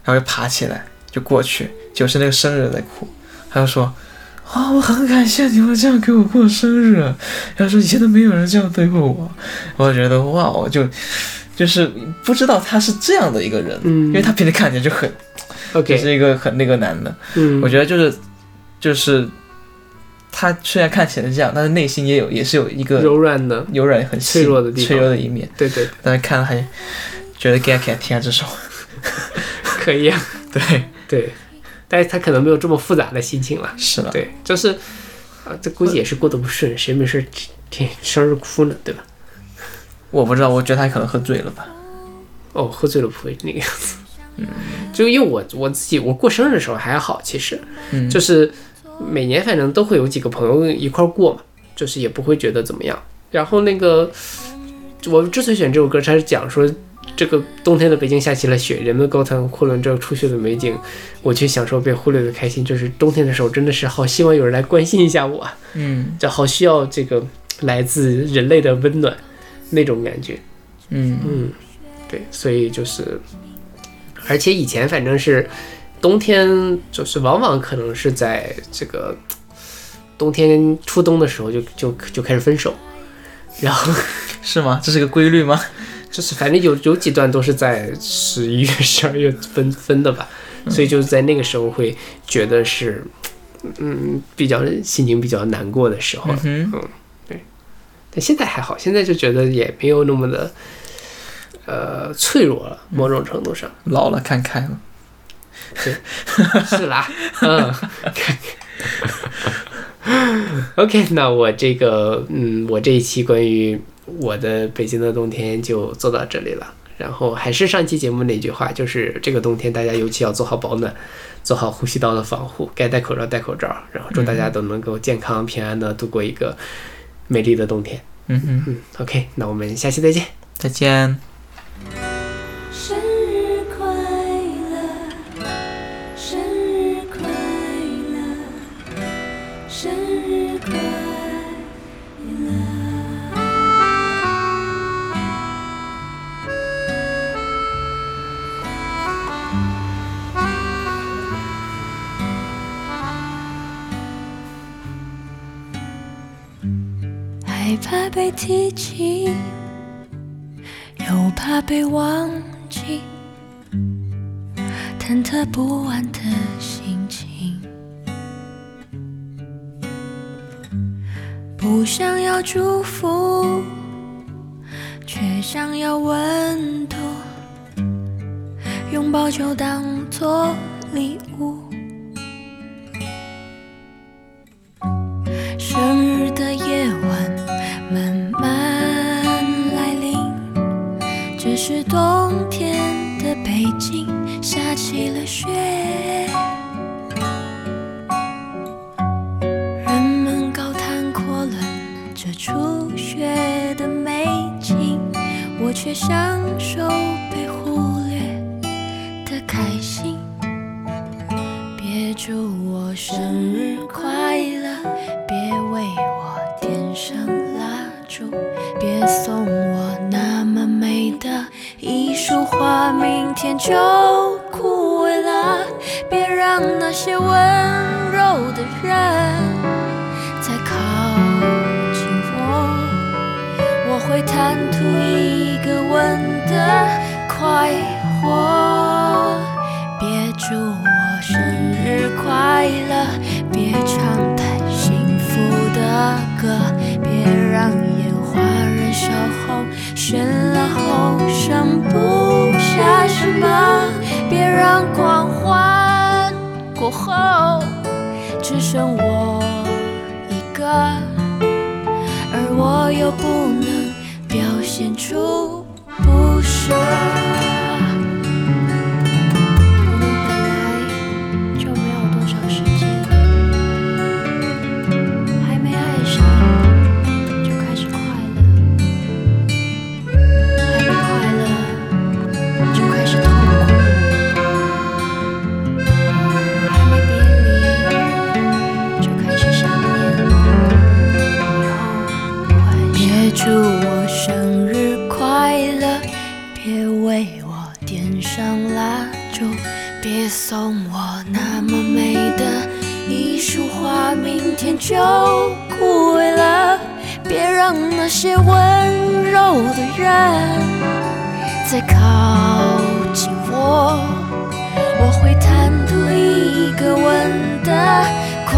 然后就爬起来就过去，就是那个生日在哭，他就说啊、我很感谢你们这样给我过生日，然后说以前都没有人这样对过我，我就觉得哇，我就就是不知道他是这样的一个人，嗯因为他平时看起来就很就，OK，是一个很那个男的，嗯，我觉得就是就是他虽然看起来是这样，但是内心也有也是有一个柔软的，柔软很脆弱的地方脆弱的一面，对对，但是看了还觉得 get get，听下这首，可以啊，*laughs* 对，对，但是他可能没有这么复杂的心情了。是的。对，就是啊，这估计也是过得不顺，谁没事天生日哭呢，对吧？我不知道，我觉得他可能喝醉了吧。哦，喝醉了不会那个样子。嗯，就因为我我自己我过生日的时候还好，其实嗯，就是每年反正都会有几个朋友一块儿过嘛，就是也不会觉得怎么样。然后那个我之所以选这首歌，它是讲说这个冬天的北京下起了雪，人们高谈阔论这初雪的美景，我却享受被忽略的开心。就是冬天的时候，真的是好希望有人来关心一下我啊，嗯就好需要这个来自人类的温暖那种感觉。嗯嗯，对，所以就是，而且以前反正是冬天，就是往往可能是在这个冬天初冬的时候就就就开始分手，然后 *laughs* 是吗？这是个规律吗？就是反正有有几段都是在十一月、*laughs* 十二月分分的吧，所以就是在那个时候会觉得是，嗯，比较心情比较难过的时候了。嗯对，但现在还好，现在就觉得也没有那么的，呃，脆弱了，某种程度上。老了看开了。是啦，嗯。*laughs* OK，那我这个，嗯，我这一期关于我的北京的冬天就做到这里了。然后还是上期节目那句话，就是这个冬天大家尤其要做好保暖，做好呼吸道的防护，该戴口罩戴口罩。然后祝大家都能够健康平安的度过一个美丽的冬天。嗯嗯，嗯，OK，那我们下期再见。再见。害怕被提起，又怕被忘记，忐忑不安的心情，不想要祝福，却想要温度，拥抱就当作礼物。生日的夜。这是冬天的北京，下起了雪。人们高谈阔论这初雪的美景，我却享受被忽略的开心。别祝我生日快乐，别为我点上蜡烛，别送我那美的一束花，明天就枯萎了。别让那些温柔的人再靠近我，我会贪图一个吻的快活。别祝我生日快乐，别唱太幸福的歌，别让烟花燃烧后绚剩不下什么，别让狂欢过后只剩我一个，而我又不能表现出不舍。就枯萎了。别让那些温柔的人再靠近我，我会贪图一个吻的快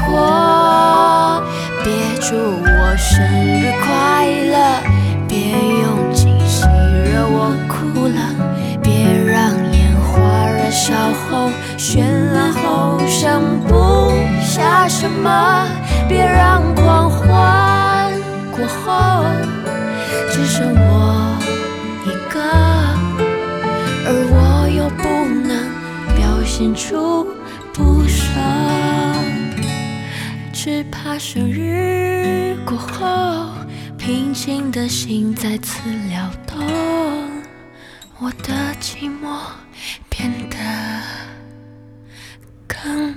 活。别祝我生日快乐，别用惊喜惹我哭了，别让烟花燃烧后绚烂后剩不下什么，别让狂欢过后只剩我一个，而我又不能表现出不舍。只怕生日过后，平静的心再次撩动，我的寂寞变得更。